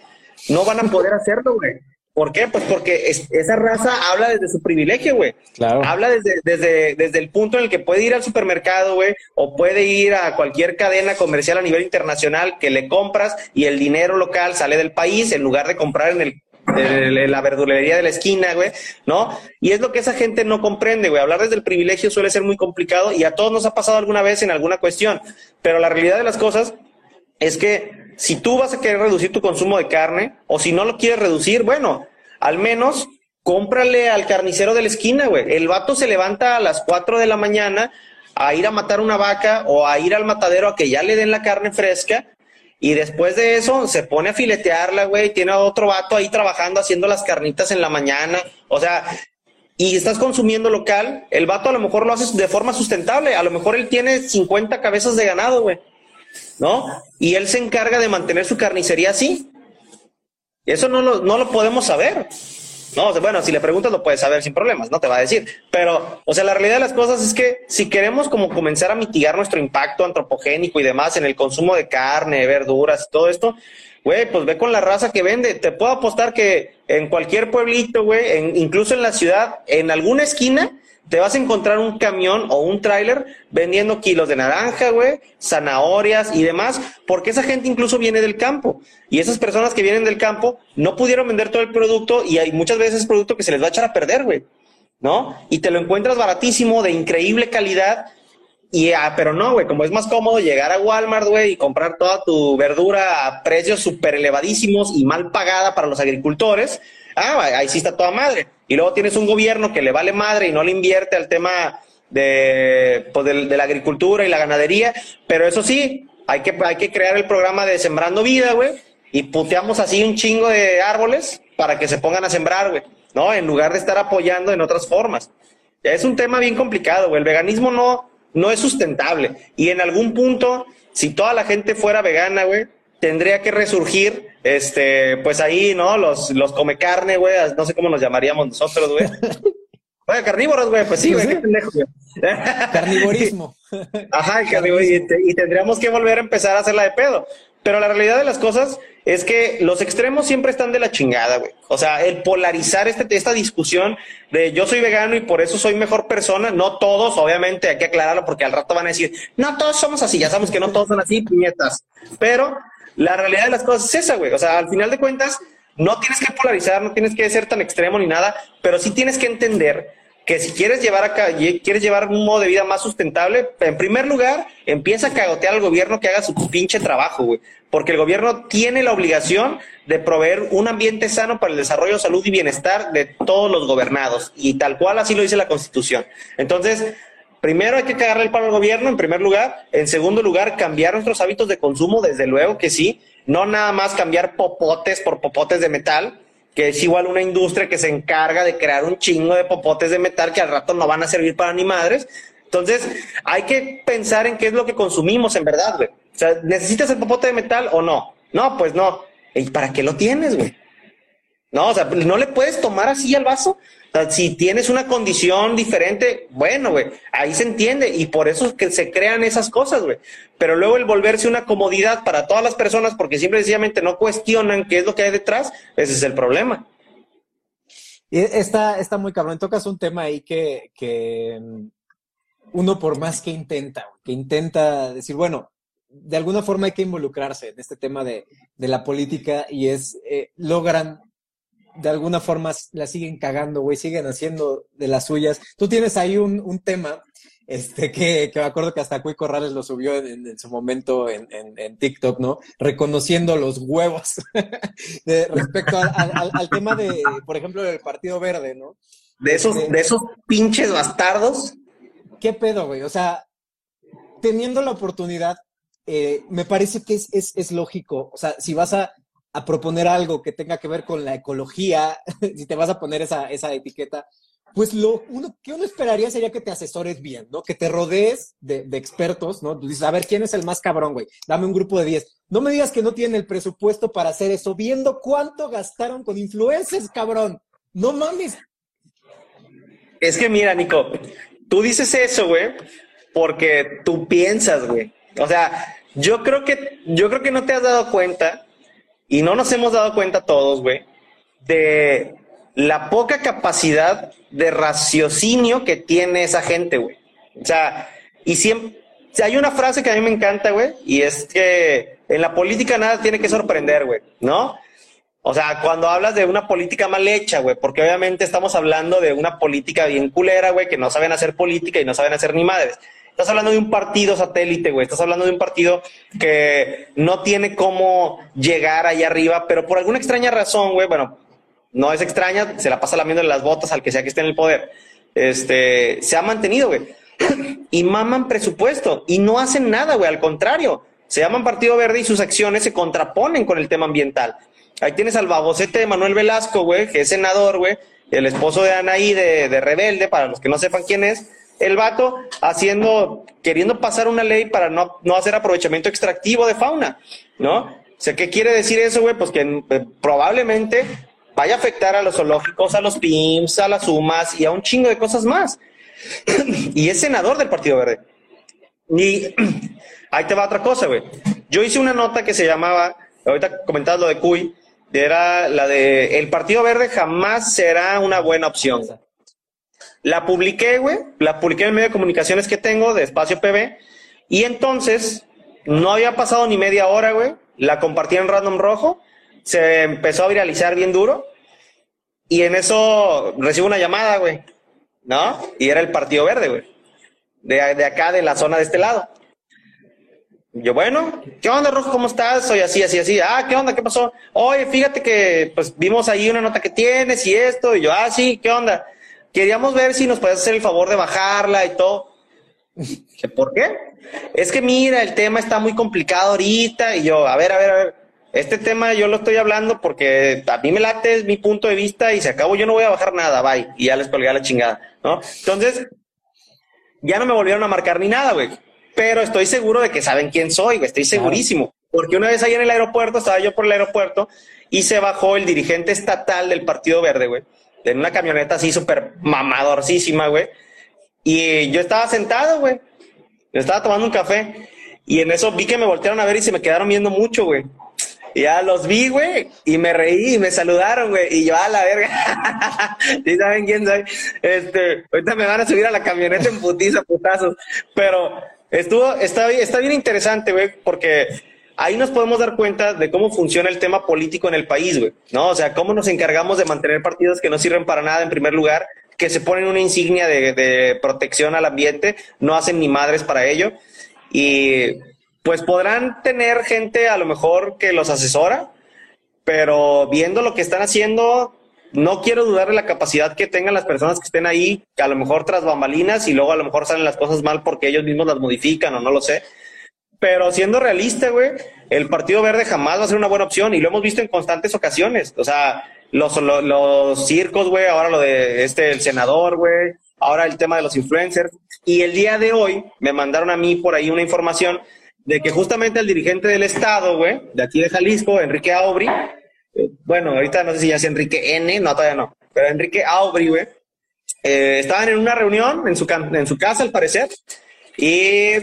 No van a poder hacerlo, güey. ¿Por qué? Pues porque esa raza habla desde su privilegio, güey. Claro. Habla desde, desde, desde el punto en el que puede ir al supermercado, güey, o puede ir a cualquier cadena comercial a nivel internacional que le compras y el dinero local sale del país en lugar de comprar en el la verdulería de la esquina, güey, ¿no? Y es lo que esa gente no comprende, güey. Hablar desde el privilegio suele ser muy complicado y a todos nos ha pasado alguna vez en alguna cuestión. Pero la realidad de las cosas es que si tú vas a querer reducir tu consumo de carne o si no lo quieres reducir, bueno, al menos cómprale al carnicero de la esquina, güey. El vato se levanta a las 4 de la mañana a ir a matar una vaca o a ir al matadero a que ya le den la carne fresca y después de eso se pone a filetearla, güey. Tiene a otro vato ahí trabajando haciendo las carnitas en la mañana. O sea, y estás consumiendo local, el vato a lo mejor lo hace de forma sustentable. A lo mejor él tiene 50 cabezas de ganado, güey. ¿No? Y él se encarga de mantener su carnicería así. Eso no lo, no lo podemos saber. No, bueno, si le preguntas lo puedes saber sin problemas, no te va a decir. Pero, o sea, la realidad de las cosas es que si queremos como comenzar a mitigar nuestro impacto antropogénico y demás en el consumo de carne, verduras y todo esto, güey, pues ve con la raza que vende. Te puedo apostar que en cualquier pueblito, güey, incluso en la ciudad, en alguna esquina, te vas a encontrar un camión o un tráiler vendiendo kilos de naranja, güey, zanahorias y demás, porque esa gente incluso viene del campo. Y esas personas que vienen del campo no pudieron vender todo el producto y hay muchas veces es producto que se les va a echar a perder, güey. ¿No? Y te lo encuentras baratísimo, de increíble calidad. Y, ah, pero no, güey, como es más cómodo llegar a Walmart, güey, y comprar toda tu verdura a precios súper elevadísimos y mal pagada para los agricultores, ah, ahí sí está toda madre. Y luego tienes un gobierno que le vale madre y no le invierte al tema de, pues, de, la agricultura y la ganadería, pero eso sí, hay que, hay que crear el programa de Sembrando Vida, güey, y puteamos así un chingo de árboles para que se pongan a sembrar, güey, ¿no? En lugar de estar apoyando en otras formas. Es un tema bien complicado, güey. El veganismo no, no es sustentable. Y en algún punto, si toda la gente fuera vegana, güey, tendría que resurgir, este, pues ahí, ¿no? Los, los come carne, güey, no sé cómo nos llamaríamos nosotros, güey. *laughs* Oye, carnívoros, güey, pues sí, güey, qué pendejo, güey. Carnivorismo. *laughs* Ajá, y, y, tendríamos que volver a empezar a hacerla de pedo. Pero la realidad de las cosas es que los extremos siempre están de la chingada, güey. O sea, el polarizar este, esta discusión de yo soy vegano y por eso soy mejor persona, no todos, obviamente, hay que aclararlo porque al rato van a decir, no todos somos así, ya sabemos que no todos son así, puñetas. Pero la realidad de las cosas es esa, güey. O sea, al final de cuentas, no tienes que polarizar, no tienes que ser tan extremo ni nada, pero sí tienes que entender que si quieres llevar acá, quieres llevar un modo de vida más sustentable, en primer lugar, empieza a cagotear al gobierno que haga su pinche trabajo, güey. Porque el gobierno tiene la obligación de proveer un ambiente sano para el desarrollo, salud y bienestar de todos los gobernados. Y tal cual así lo dice la Constitución. Entonces, Primero hay que cagarle el palo al gobierno, en primer lugar. En segundo lugar, cambiar nuestros hábitos de consumo, desde luego que sí. No nada más cambiar popotes por popotes de metal, que es igual una industria que se encarga de crear un chingo de popotes de metal que al rato no van a servir para ni madres. Entonces, hay que pensar en qué es lo que consumimos en verdad, güey. O sea, ¿necesitas el popote de metal o no? No, pues no. ¿Y para qué lo tienes, güey? No, o sea, no le puedes tomar así al vaso si tienes una condición diferente, bueno, güey, ahí se entiende y por eso es que se crean esas cosas, güey. Pero luego el volverse una comodidad para todas las personas porque simple sencillamente no cuestionan qué es lo que hay detrás, ese es el problema. Y está, está muy cabrón. Tocas un tema ahí que, que mm, uno por más que intenta, que intenta decir, bueno, de alguna forma hay que involucrarse en este tema de, de la política y es, eh, logran, de alguna forma la siguen cagando, güey, siguen haciendo de las suyas. Tú tienes ahí un, un tema este, que, que, me acuerdo que hasta Cuy Corrales lo subió en, en su momento en, en, TikTok, ¿no? Reconociendo los huevos *laughs* de, respecto al, al, al, tema de, por ejemplo, del Partido Verde, ¿no? De esos, de, de esos pinches bastardos. ¿Qué pedo, güey? O sea, teniendo la oportunidad, eh, me parece que es, es, es, lógico. O sea, si vas a, a, proponer algo que tenga que ver con la ecología, *laughs* si te vas a poner esa, esa etiqueta, pues lo uno, que uno esperaría sería que te asesores bien, ¿no? Que te rodees de, de expertos, ¿no? Dices, a ver, ¿quién es el más cabrón, güey? Dame un grupo de 10. No me digas que no tienen el presupuesto para hacer eso, viendo cuánto gastaron con influencers, cabrón. No mames. Es que mira, Nico, tú dices eso, güey, porque tú piensas, güey. O sea, yo creo que, yo creo que no te has dado cuenta, y no nos hemos dado cuenta todos, güey, de la poca capacidad de raciocinio que tiene esa gente, güey. O sea, y siempre, hay una frase que a mí me encanta, güey, y es que en la política nada tiene que sorprender, güey, ¿no? O sea, cuando hablas de una política mal hecha, güey, porque obviamente estamos hablando de una política bien culera, güey, que no saben hacer política y no saben hacer ni madres. Estás hablando de un partido satélite, güey. Estás hablando de un partido que no tiene cómo llegar allá arriba, pero por alguna extraña razón, güey, bueno, no es extraña, se la pasa lamiendo las botas al que sea que esté en el poder. Este, se ha mantenido, güey. *clears throat* y maman presupuesto y no hacen nada, güey, al contrario. Se llaman Partido Verde y sus acciones se contraponen con el tema ambiental. Ahí tienes al babocete de Manuel Velasco, güey, que es senador, güey, el esposo de Anaí de, de Rebelde, para los que no sepan quién es. El vato haciendo, queriendo pasar una ley para no, no hacer aprovechamiento extractivo de fauna, ¿no? O sea, ¿qué quiere decir eso, güey? Pues que eh, probablemente vaya a afectar a los zoológicos, a los PIMS, a las UMAS y a un chingo de cosas más. *clears throat* y es senador del Partido Verde. Y *clears throat* ahí te va otra cosa, güey. Yo hice una nota que se llamaba, ahorita comentabas lo de Cuy, era la de el Partido Verde jamás será una buena opción. La publiqué, güey, la publiqué en el medio de comunicaciones que tengo de Espacio PB, y entonces no había pasado ni media hora, güey, la compartí en Random Rojo, se empezó a viralizar bien duro. Y en eso recibo una llamada, güey. ¿No? Y era el Partido Verde, güey. De, de acá, de la zona de este lado. Yo, bueno, ¿qué onda, Rojo? ¿Cómo estás? Soy así, así, así. Ah, ¿qué onda? ¿Qué pasó? Oye, fíjate que, pues, vimos ahí una nota que tienes y esto. Y yo, ah, sí, ¿qué onda? Queríamos ver si nos puedes hacer el favor de bajarla y todo. ¿Por qué? Es que mira, el tema está muy complicado ahorita. Y yo, a ver, a ver, a ver. Este tema yo lo estoy hablando porque a mí me late, es mi punto de vista y se acabó, yo no voy a bajar nada, bye. Y ya les colgué la chingada, ¿no? Entonces, ya no me volvieron a marcar ni nada, güey. Pero estoy seguro de que saben quién soy, güey. Estoy segurísimo. Porque una vez ahí en el aeropuerto, estaba yo por el aeropuerto y se bajó el dirigente estatal del Partido Verde, güey. En una camioneta así súper mamadorcísima, güey. Y yo estaba sentado, güey. Yo estaba tomando un café. Y en eso vi que me voltearon a ver y se me quedaron viendo mucho, güey. Y ya los vi, güey, y me reí y me saludaron, güey, y yo a la verga. *laughs* ¿Sí saben quién soy? Este, ahorita me van a subir a la camioneta en putiza, putazos. Pero estuvo, está, está bien interesante, güey, porque ahí nos podemos dar cuenta de cómo funciona el tema político en el país, güey, ¿no? O sea, cómo nos encargamos de mantener partidos que no sirven para nada en primer lugar, que se ponen una insignia de, protección al ambiente, no hacen ni madres para ello. Y pues podrán tener gente a lo mejor que los asesora, pero viendo lo que están haciendo, no quiero dudar de la capacidad que tengan las personas que estén ahí, que a lo mejor tras bambalinas y luego a lo mejor salen las cosas mal porque ellos mismos las modifican o no lo sé. Pero siendo realista, güey, el Partido Verde jamás va a ser una buena opción y lo hemos visto en constantes ocasiones. O sea, los, los, circos, güey, ahora lo de este, el senador, güey, ahora el tema de los influencers. Y el día de hoy me mandaron a mí por ahí una información de que justamente el dirigente del Estado, güey, de aquí de Jalisco, Enrique Aubry, eh, bueno, ahorita no sé si ya es Enrique N, no, todavía no, pero Enrique Aubry, güey, eh, estaban en una reunión en su, en su casa, al parecer, y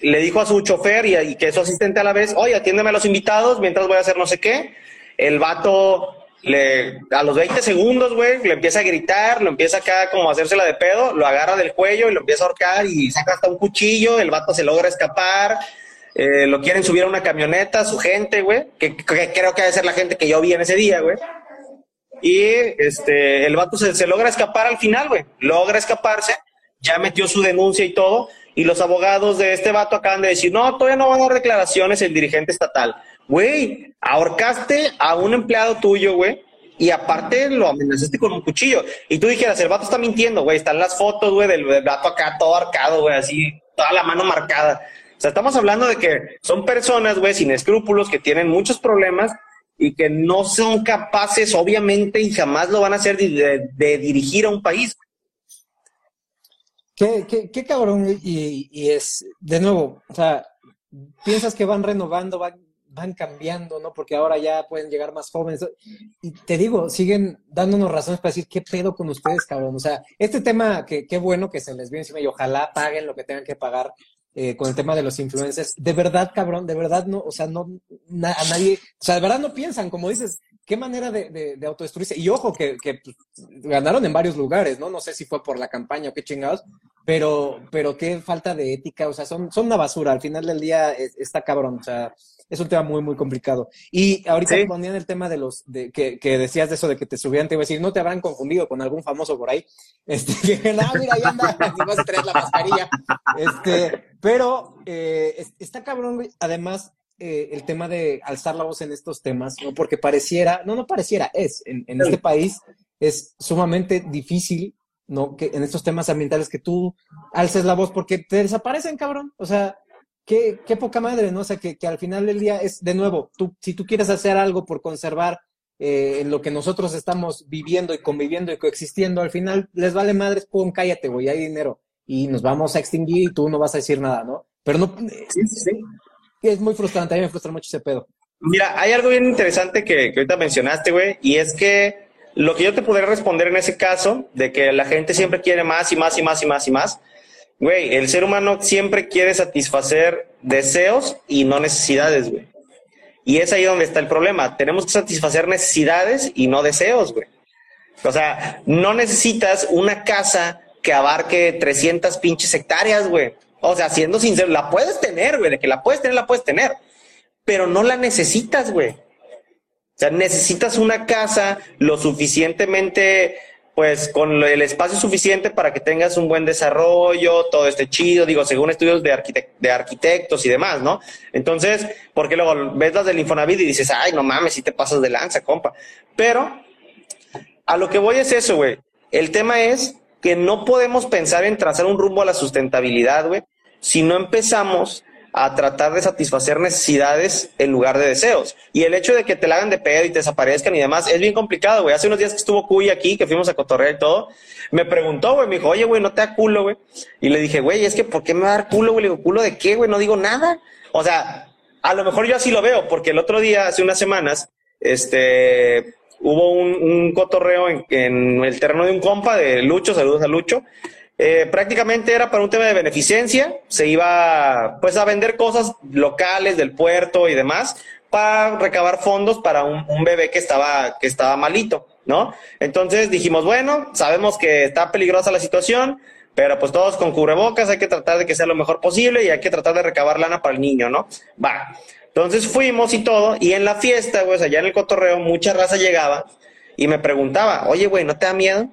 le dijo a su chofer y, y que es su asistente a la vez, oye, atiéndeme a los invitados mientras voy a hacer no sé qué. El vato le, a los 20 segundos, güey, le empieza a gritar, lo empieza acá como a hacérsela de pedo, lo agarra del cuello y lo empieza a ahorcar y saca hasta un cuchillo, el vato se logra escapar, eh, lo quieren subir a una camioneta, su gente, güey, que, creo que debe ser la gente que yo vi en ese día, güey. Y este, el vato se, se logra escapar al final, güey. Logra escaparse, ya metió su denuncia y todo, y los abogados de este vato acaban de decir, no, todavía no van a dar declaraciones el dirigente estatal. Güey, ahorcaste a un empleado tuyo, güey, y aparte lo amenazaste con un cuchillo. Y tú dijeras, el vato está mintiendo, güey, están las fotos, güey, del, del vato acá todo arcado, güey, así, toda la mano marcada. O sea, estamos hablando de que son personas, güey, sin escrúpulos, que tienen muchos problemas y que no son capaces, obviamente, y jamás lo van a hacer de, de dirigir a un país. Qué, qué, qué cabrón, y, y, es, de nuevo, o sea, piensas que van renovando, van, van cambiando, ¿no? Porque ahora ya pueden llegar más jóvenes. Y te digo, siguen dándonos razones para decir, ¿qué pedo con ustedes, cabrón? O sea, este tema, que qué bueno que se les vio encima y ojalá paguen lo que tengan que pagar eh, con el tema de los influencers. De verdad, cabrón, de verdad no, o sea, no, a nadie, o sea, de verdad no piensan, como dices, qué manera de, de, de autodestruirse. Y ojo, que, que pues, ganaron en varios lugares, ¿no? No sé si fue por la campaña o qué chingados, pero, pero qué falta de ética, o sea, son, son una basura. Al final del día está cabrón, o sea, es un tema muy, muy complicado. Y ahorita ¿Sí? ponían el tema de los, de, que, que, decías de eso de que te subían, te iba a decir, no te habrán confundido con algún famoso por ahí. *laughs* Este, que, no, mira, ahí anda, *laughs* y vas a traer la mascarilla. Este, pero, eh, está cabrón. Además, eh, el tema de alzar la voz en estos temas, ¿no? Porque pareciera, no, no pareciera, es, en, en este país es sumamente difícil, ¿no? Que en estos temas ambientales que tú alces la voz porque te desaparecen, cabrón. O sea, qué, qué poca madre, ¿no? O sea, que, que, al final del día es, de nuevo, tú, si tú quieres hacer algo por conservar eh, lo que nosotros estamos viviendo y conviviendo y coexistiendo, al final les vale madres, pum, cállate, güey, hay dinero. Y nos vamos a extinguir y tú no vas a decir nada, ¿no? Pero no, sí, sí. Es muy frustrante, a mí me frustra mucho ese pedo. Mira, hay algo bien interesante que, que ahorita mencionaste, güey, y es que lo que yo te podría responder en ese caso, de que la gente siempre quiere más y más y más y más y más, Güey, el ser humano siempre quiere satisfacer deseos y no necesidades, güey. Y es ahí donde está el problema. Tenemos que satisfacer necesidades y no deseos, güey. O sea, no necesitas una casa que abarque 300 pinches hectáreas, güey. O sea, siendo sincero, la puedes tener, güey. De que la puedes tener, la puedes tener. Pero no la necesitas, güey. O sea, necesitas una casa lo suficientemente pues con el espacio suficiente para que tengas un buen desarrollo, todo esté chido, digo, según estudios de, arquitect de arquitectos y demás, ¿no? Entonces, porque luego ves las del Infonavit y dices, ay, no mames, si te pasas de lanza, compa. Pero, a lo que voy es eso, güey. El tema es que no podemos pensar en trazar un rumbo a la sustentabilidad, güey, si no empezamos a tratar de satisfacer necesidades en lugar de deseos. Y el hecho de que te la hagan de pedo y te desaparezcan y demás es bien complicado, güey. Hace unos días que estuvo Cuy aquí, que fuimos a cotorrear y todo, me preguntó, güey, me dijo, oye, güey, no te da culo, güey. Y le dije, güey, es que ¿por qué me va a dar culo, güey? Le digo, ¿culo de qué, güey? No digo nada. O sea, a lo mejor yo así lo veo, porque el otro día, hace unas semanas, este, hubo un, un cotorreo en, en el terreno de un compa de Lucho, saludos a Lucho, eh, prácticamente era para un tema de beneficencia, se iba pues a vender cosas locales del puerto y demás para recabar fondos para un, bebé que estaba, que estaba malito, ¿no? Entonces dijimos, bueno, sabemos que está peligrosa la situación, pero pues todos con cubrebocas hay que tratar de que sea lo mejor posible y hay que tratar de recabar lana para el niño, ¿no? Va. Entonces fuimos y todo, y en la fiesta, pues allá en el cotorreo, mucha raza llegaba y me preguntaba, oye, güey, ¿no te da miedo?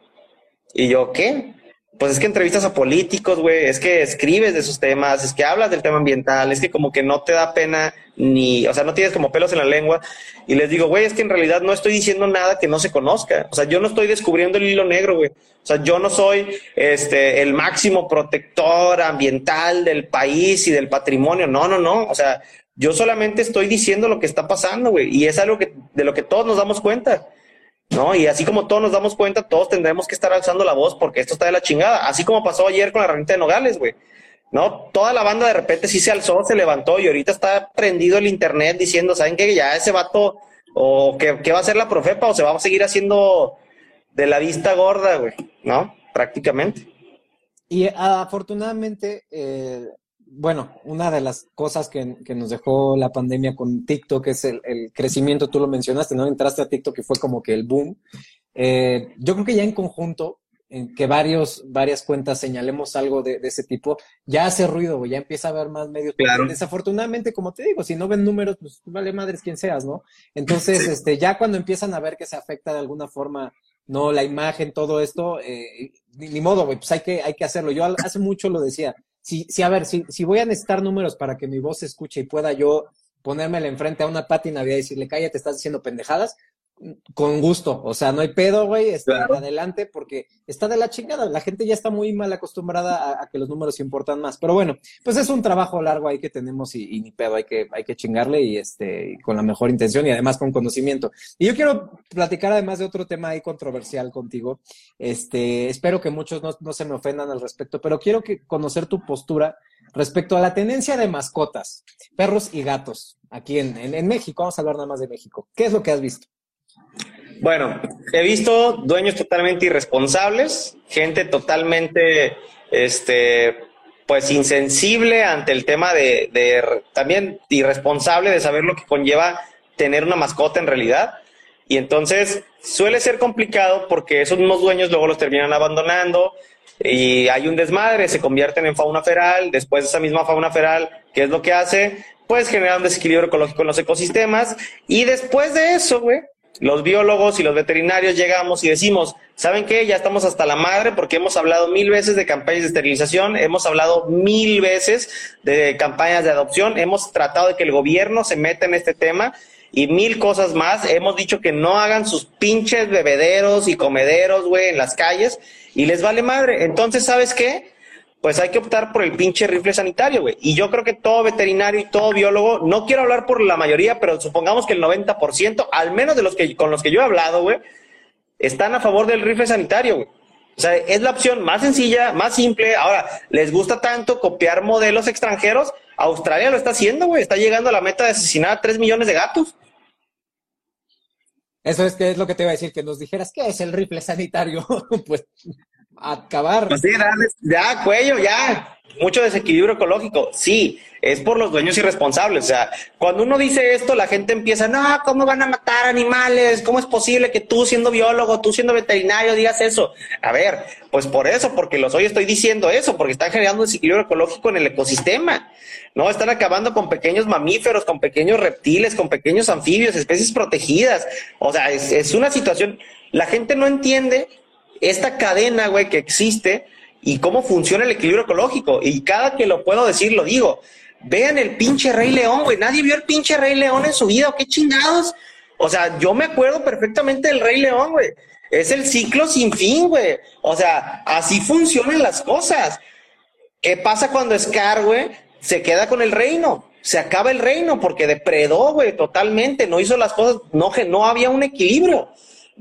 Y yo, ¿qué? Pues es que entrevistas a políticos, güey, es que escribes de esos temas, es que hablas del tema ambiental, es que como que no te da pena ni, o sea, no tienes como pelos en la lengua. Y les digo, güey, es que en realidad no estoy diciendo nada que no se conozca. O sea, yo no estoy descubriendo el hilo negro, güey. O sea, yo no soy este el máximo protector ambiental del país y del patrimonio. No, no, no. O sea, yo solamente estoy diciendo lo que está pasando, güey. Y es algo que, de lo que todos nos damos cuenta. ¿No? Y así como todos nos damos cuenta, todos tendremos que estar alzando la voz porque esto está de la chingada. Así como pasó ayer con la ranita de Nogales, güey. ¿No? Toda la banda de repente sí se alzó, se levantó y ahorita está prendido el internet diciendo, ¿saben qué? Ya ese vato, o que, que va a ser la profepa, o se va a seguir haciendo de la vista gorda, güey, ¿no? Prácticamente. Y afortunadamente, eh, bueno, una de las cosas que, que, nos dejó la pandemia con TikTok es el, el, crecimiento, tú lo mencionaste, ¿no? Entraste a TikTok y fue como que el boom. Eh, yo creo que ya en conjunto, en que varios, varias cuentas señalemos algo de, ese tipo, ya hace ruido, güey, ya empieza a haber más medios. Claro. Desafortunadamente, como te digo, si no ven números, pues vale madres quien seas, ¿no? Entonces, este, ya cuando empiezan a ver que se afecta de alguna forma, no, la imagen, todo esto, eh, ni, modo, güey, pues hay que, hay que hacerlo. Yo hace mucho lo decía. Si, si a ver, si, si voy a necesitar números para que mi voz se escuche y pueda yo ponérmela enfrente a una pátina y decirle, cállate, estás diciendo pendejadas, con gusto, o sea, no hay pedo, güey, está adelante porque está de la chingada. La gente ya está muy mal acostumbrada a, que los números importan más. Pero bueno, pues es un trabajo largo ahí que tenemos y, ni pedo, hay que, hay que chingarle y este, con la mejor intención y además con conocimiento. Y yo quiero platicar además de otro tema ahí controversial contigo. Este, espero que muchos no, no se me ofendan al respecto, pero quiero que conocer tu postura respecto a la tenencia de mascotas, perros y gatos, aquí en, en México. Vamos a hablar nada más de México. ¿Qué es lo que has visto? Bueno, he visto dueños totalmente irresponsables, gente totalmente, este, pues insensible ante el tema de, también irresponsable de saber lo que conlleva tener una mascota en realidad. Y entonces suele ser complicado porque esos mismos dueños luego los terminan abandonando y hay un desmadre, se convierten en fauna feral, después esa misma fauna feral, ¿qué es lo que hace? Pues genera un desequilibrio ecológico en los ecosistemas y después de eso, güey, los biólogos y los veterinarios llegamos y decimos, ¿saben qué? Ya estamos hasta la madre porque hemos hablado mil veces de campañas de esterilización, hemos hablado mil veces de campañas de adopción, hemos tratado de que el gobierno se meta en este tema y mil cosas más. Hemos dicho que no hagan sus pinches bebederos y comederos, güey, en las calles y les vale madre. Entonces, ¿sabes qué? Pues hay que optar por el pinche rifle sanitario, güey. Y yo creo que todo veterinario y todo biólogo, no quiero hablar por la mayoría, pero supongamos que el 90%, al menos de los que con los que yo he hablado, güey, están a favor del rifle sanitario, güey. O sea, es la opción más sencilla, más simple. Ahora, les gusta tanto copiar modelos extranjeros. Australia lo está haciendo, güey. Está llegando a la meta de asesinar a 3 millones de gatos. Eso es que es lo que te iba a decir, que nos dijeras qué es el rifle sanitario. *laughs* pues acabar. Pues sí, ya, cuello, ya. Mucho desequilibrio ecológico. Sí, es por los dueños irresponsables. O sea, cuando uno dice esto, la gente empieza, no, ¿cómo van a matar animales? ¿Cómo es posible que tú siendo biólogo, tú siendo veterinario digas eso? A ver, pues por eso, porque los hoy estoy diciendo eso, porque están generando desequilibrio ecológico en el ecosistema. No, están acabando con pequeños mamíferos, con pequeños reptiles, con pequeños anfibios, especies protegidas. O sea, es, es una situación, la gente no entiende esta cadena, güey, que existe y cómo funciona el equilibrio ecológico. Y cada que lo puedo decir, lo digo. Vean el pinche Rey León, güey. Nadie vio el pinche Rey León en su vida, qué chingados? O sea, yo me acuerdo perfectamente del Rey León, güey. Es el ciclo sin fin, güey. O sea, así funcionan las cosas. ¿Qué pasa cuando Scar, güey, se queda con el reino? Se acaba el reino porque depredó, güey, totalmente. No hizo las cosas, no, no había un equilibrio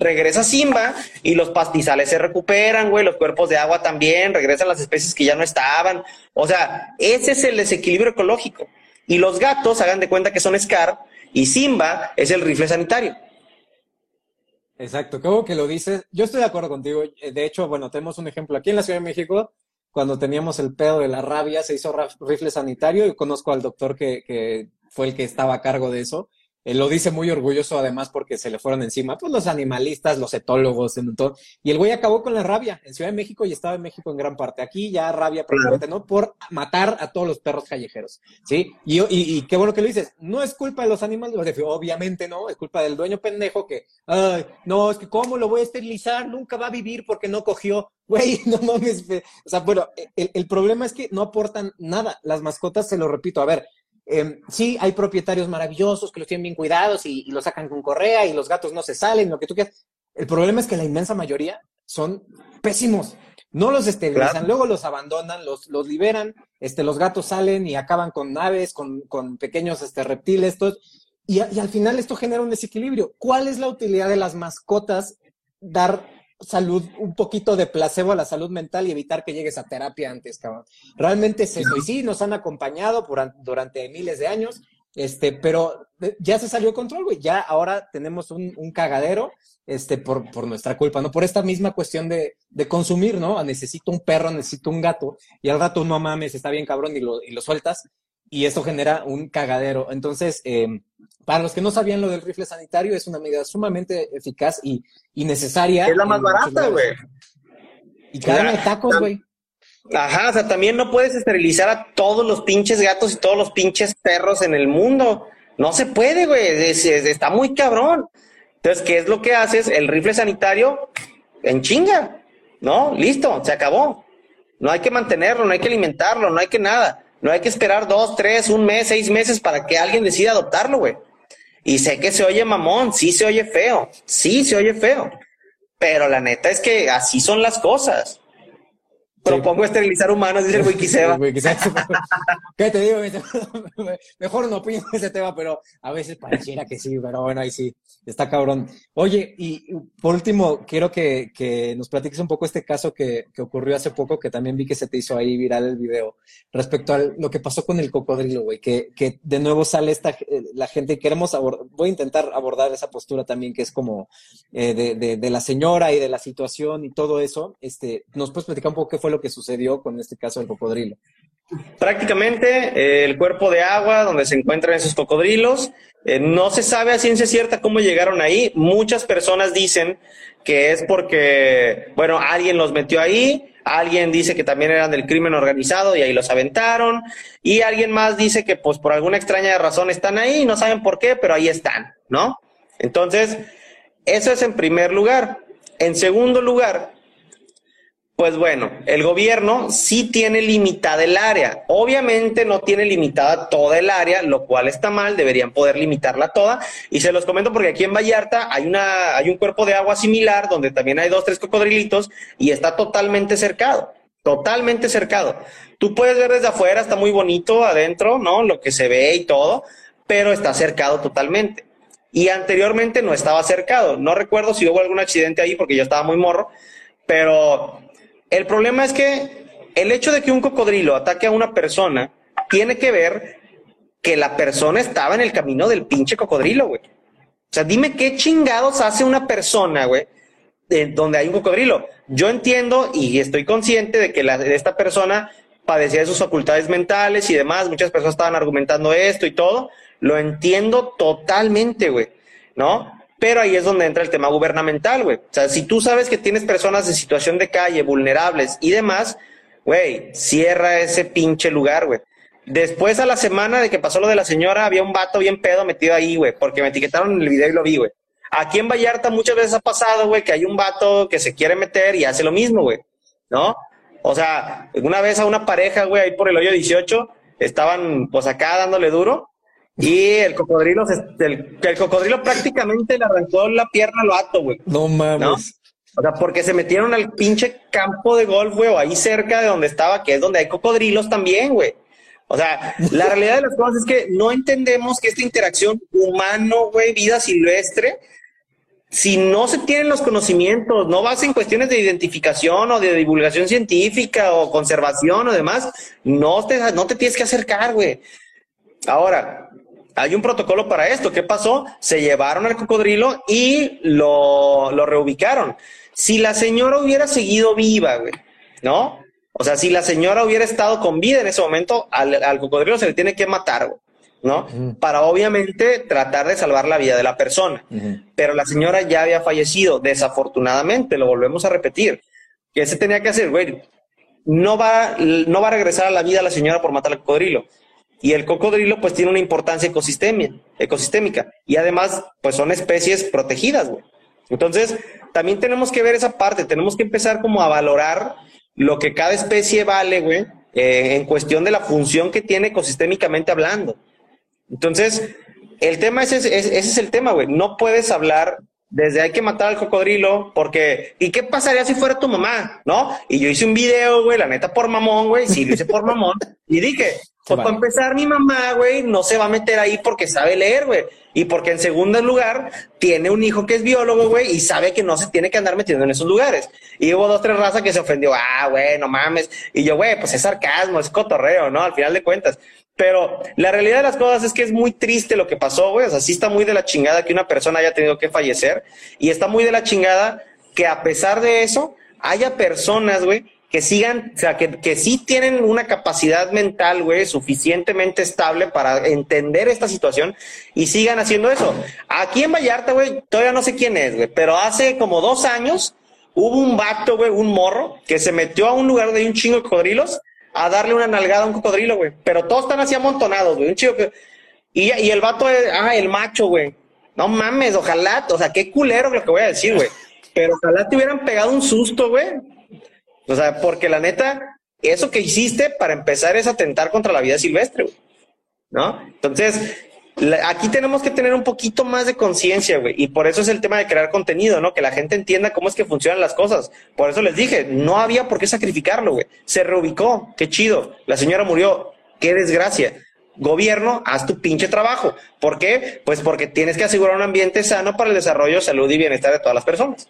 regresa Simba y los pastizales se recuperan, güey, los cuerpos de agua también, regresan las especies que ya no estaban. O sea, ese es el desequilibrio ecológico. Y los gatos, hagan de cuenta que son Scar, y Simba es el rifle sanitario. Exacto, como que lo dices. Yo estoy de acuerdo contigo. De hecho, bueno, tenemos un ejemplo aquí en la Ciudad de México. Cuando teníamos el pedo de la rabia, se hizo rifle sanitario y conozco al doctor que, que fue el que estaba a cargo de eso él lo dice muy orgulloso además porque se le fueron encima, pues los animalistas, los etólogos, en todo. Y el güey acabó con la rabia en Ciudad de México y estaba en México en gran parte. Aquí ya rabia prácticamente, ¿no? Por matar a todos los perros callejeros, ¿sí? Y, y, qué bueno que lo dices. No es culpa de los animales, obviamente no, es culpa del dueño pendejo que, ay, no, es que cómo lo voy a esterilizar, nunca va a vivir porque no cogió. *laughs* Güey, no mames. O sea, bueno, el, el problema es que no aportan nada. Las mascotas, se lo repito, a ver, Em, sí, hay propietarios maravillosos que los tienen bien cuidados y, los sacan con correa y los gatos no se salen, lo que tú quieras. El problema es que la inmensa mayoría son pésimos. No los esterilizan, luego los abandonan, los, los liberan, este, los gatos salen y acaban con aves, con, con pequeños este, reptiles, y, y al final esto genera un desequilibrio. ¿Cuál es la utilidad de las mascotas dar salud, un poquito de placebo a la salud mental y evitar que llegues a terapia antes, cabrón. Realmente es eso. Y sí, nos han acompañado durante miles de años, este, pero eh, ya se salió de control, güey. Ya ahora tenemos un, cagadero, este, por, por, nuestra culpa, ¿no? Por esta misma cuestión de, de, consumir, ¿no? Necesito un perro, necesito un gato, y al rato no mames, está bien cabrón y lo, y lo sueltas y eso genera un cagadero. Entonces, eh, para los que no sabían lo del rifle sanitario, es una medida sumamente eficaz y, y necesaria. Es la más barata, güey. Y carne de tacos, güey. Ajá, o sea, también no puedes esterilizar a todos los pinches gatos y todos los pinches perros en el mundo. No se puede, güey. está muy cabrón. Entonces, ¿qué es lo que haces? El rifle sanitario en chinga. ¿No? Listo, se acabó. No hay que mantenerlo, no hay que alimentarlo, no hay que nada. No hay que esperar dos, tres, un mes, seis meses para que alguien decida adoptarlo, güey. Y sé que se oye mamón, sí se oye feo, sí se oye feo. Pero la neta es que así son las cosas. Propongo esterilizar humanos, dice el Wikiseba. *laughs* ¿Qué te digo? *laughs* Mejor no opino ese tema, pero a veces pareciera que sí, pero bueno, ahí sí, está cabrón. Oye, y por último, quiero que, que nos platiques un poco este caso que, que, ocurrió hace poco, que también vi que se te hizo ahí viral el video, respecto a lo que pasó con el cocodrilo, güey, que, que de nuevo sale esta, eh, la gente, y queremos abordar, voy a intentar abordar esa postura también, que es como eh, de, de, de la señora y de la situación y todo eso. Este, ¿Nos puedes platicar un poco qué fue lo que sucedió con este caso del cocodrilo. Prácticamente eh, el cuerpo de agua donde se encuentran esos cocodrilos, eh, no se sabe a ciencia cierta cómo llegaron ahí. Muchas personas dicen que es porque, bueno, alguien los metió ahí, alguien dice que también eran del crimen organizado y ahí los aventaron, y alguien más dice que pues por alguna extraña razón están ahí, no saben por qué, pero ahí están, ¿no? Entonces, eso es en primer lugar. En segundo lugar, pues bueno, el gobierno sí tiene limitada el área. Obviamente no tiene limitada toda el área, lo cual está mal, deberían poder limitarla toda. Y se los comento porque aquí en Vallarta hay, una, hay un cuerpo de agua similar donde también hay dos, tres cocodrilitos y está totalmente cercado, totalmente cercado. Tú puedes ver desde afuera, está muy bonito adentro, ¿no? Lo que se ve y todo, pero está cercado totalmente. Y anteriormente no estaba cercado. No recuerdo si hubo algún accidente ahí porque yo estaba muy morro, pero el problema es que el hecho de que un cocodrilo ataque a una persona tiene que ver que la persona estaba en el camino del pinche cocodrilo, güey. O sea, dime qué chingados hace una persona, güey, donde hay un cocodrilo. Yo entiendo y estoy consciente de que la, esta persona padecía de sus facultades mentales y demás. Muchas personas estaban argumentando esto y todo. Lo entiendo totalmente, güey, ¿no? Pero ahí es donde entra el tema gubernamental, güey. O sea, si tú sabes que tienes personas en situación de calle, vulnerables y demás, güey, cierra ese pinche lugar, güey. Después a la semana de que pasó lo de la señora, había un vato bien pedo metido ahí, güey, porque me etiquetaron en el video y lo vi, güey. Aquí en Vallarta muchas veces ha pasado, güey, que hay un vato que se quiere meter y hace lo mismo, güey, ¿no? O sea, una vez a una pareja, güey, ahí por el hoyo 18, estaban pues acá dándole duro y el cocodrilo, el, el, cocodrilo prácticamente le arrancó la pierna al vato, güey. No mames. O sea, porque se metieron al pinche campo de golf, güey, o ahí cerca de donde estaba, que es donde hay cocodrilos también, güey. O sea, la realidad de las cosas es que no entendemos que esta interacción humano, güey, vida silvestre, si no se tienen los conocimientos, no vas en cuestiones de identificación o de divulgación científica o conservación o demás, no te, no te tienes que acercar, güey. Ahora, hay un protocolo para esto. ¿Qué pasó? Se llevaron al cocodrilo y lo, lo reubicaron. Si la señora hubiera seguido viva, güey, ¿no? O sea, si la señora hubiera estado con vida en ese momento, al, cocodrilo se le tiene que matar, güey, ¿no? Para obviamente tratar de salvar la vida de la persona. Pero la señora ya había fallecido, desafortunadamente, lo volvemos a repetir. ¿Qué se tenía que hacer, güey? No va, no va a regresar a la vida la señora por matar al cocodrilo. Y el cocodrilo pues tiene una importancia ecosistémica y además pues son especies protegidas, güey. Entonces, también tenemos que ver esa parte, tenemos que empezar como a valorar lo que cada especie vale, güey, eh, en cuestión de la función que tiene ecosistémicamente hablando. Entonces, el tema es, ese, ese es el tema, güey. No puedes hablar desde hay que matar al cocodrilo, porque, ¿y qué pasaría si fuera tu mamá? ¿No? Y yo hice un video, güey, la neta por mamón, güey, sí, lo hice por mamón, y dije, pues para empezar, mi mamá, güey, no se va a meter ahí porque sabe leer, güey. Y porque en segundo lugar, tiene un hijo que es biólogo, güey, y sabe que no se tiene que andar metiendo en esos lugares. Y hubo dos, tres razas que se ofendió, ah, güey, no mames. Y yo, güey, pues es sarcasmo, es cotorreo, ¿no? Al final de cuentas. Pero la realidad de las cosas es que es muy triste lo que pasó, güey. O sea, sí está muy de la chingada que una persona haya tenido que fallecer. Y está muy de la chingada que a pesar de eso, haya personas, güey, que sigan, o sea, que, que sí tienen una capacidad mental, güey, suficientemente estable para entender esta situación y sigan haciendo eso. Aquí en Vallarta, güey, todavía no sé quién es, güey, pero hace como dos años Hubo un vato, güey, un morro, que se metió a un lugar hay un chingo de cocodrilos a darle una nalgada a un cocodrilo, güey. Pero todos están así amontonados, güey. Un chico que... Y, y el vato, ah, el macho, güey. No mames, ojalá, o sea, qué culero lo que voy a decir, güey. Pero ojalá te hubieran pegado un susto, güey. O sea, porque la neta, eso que hiciste para empezar es atentar contra la vida silvestre, güey. ¿No? Entonces, aquí tenemos que tener un poquito más de conciencia, güey. Y por eso es el tema de crear contenido, ¿no? Que la gente entienda cómo es que funcionan las cosas. Por eso les dije, no había por qué sacrificarlo, güey. Se reubicó. Qué chido. La señora murió. Qué desgracia. Gobierno, haz tu pinche trabajo. ¿Por qué? Pues porque tienes que asegurar un ambiente sano para el desarrollo, salud y bienestar de todas las personas.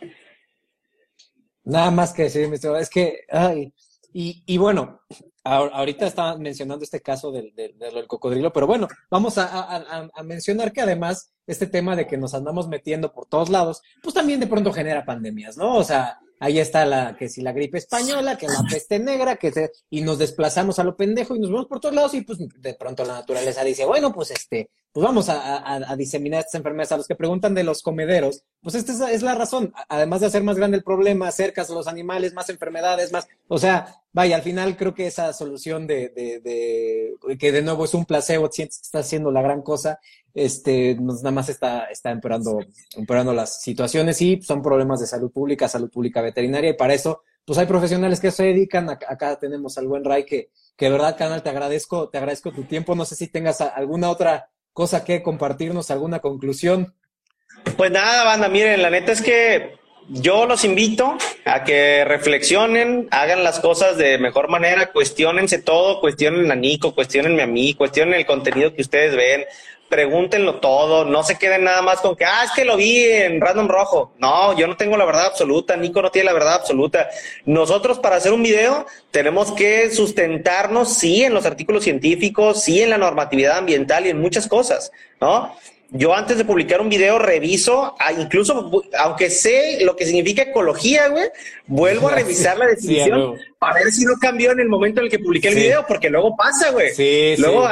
Nada más que decir, es que, ay, y, y bueno, ahorita estaba mencionando este caso del, del, cocodrilo, pero bueno, vamos a, mencionar que además este tema de que nos andamos metiendo por todos lados, pues también de pronto genera pandemias, ¿no? O sea, ahí está la, que si la gripe española, que la peste negra, que se, y nos desplazamos a lo pendejo y nos vamos por todos lados y pues de pronto la naturaleza dice, bueno, pues este, pues vamos a, a, diseminar estas enfermedades. A los que preguntan de los comederos, pues esta es, la razón. Además de hacer más grande el problema, acercas a los animales, más enfermedades, más, o sea, vaya, al final creo que esa solución de, de, de que de nuevo es un placebo, sientes que está haciendo la gran cosa, este, nos nada más está, está empeorando, empeorando las situaciones y son problemas de salud pública, salud pública veterinaria y para eso, pues hay profesionales que se dedican. Acá tenemos al buen Ray que, que de verdad, canal, te agradezco, te agradezco tu tiempo. No sé si tengas alguna otra cosa que compartirnos, alguna conclusión. Pues nada, banda, miren, la neta es que yo los invito a que reflexionen, hagan las cosas de mejor manera, cuestionense todo, cuestionen a Nico, cuestionenme a mí, cuestionen el contenido que ustedes ven, pregúntenlo todo, no se queden nada más con que, ah, es que lo vi en Random Rojo. No, yo no tengo la verdad absoluta, Nico no tiene la verdad absoluta. Nosotros para hacer un video tenemos que sustentarnos, sí, en los artículos científicos, sí, en la normatividad ambiental y en muchas cosas, ¿no? Yo antes de publicar un video reviso, incluso aunque sé lo que significa ecología, güey, vuelvo a *laughs* revisar la definición para ver si no cambió en el momento en el que publiqué el video, porque luego pasa, güey. Sí, luego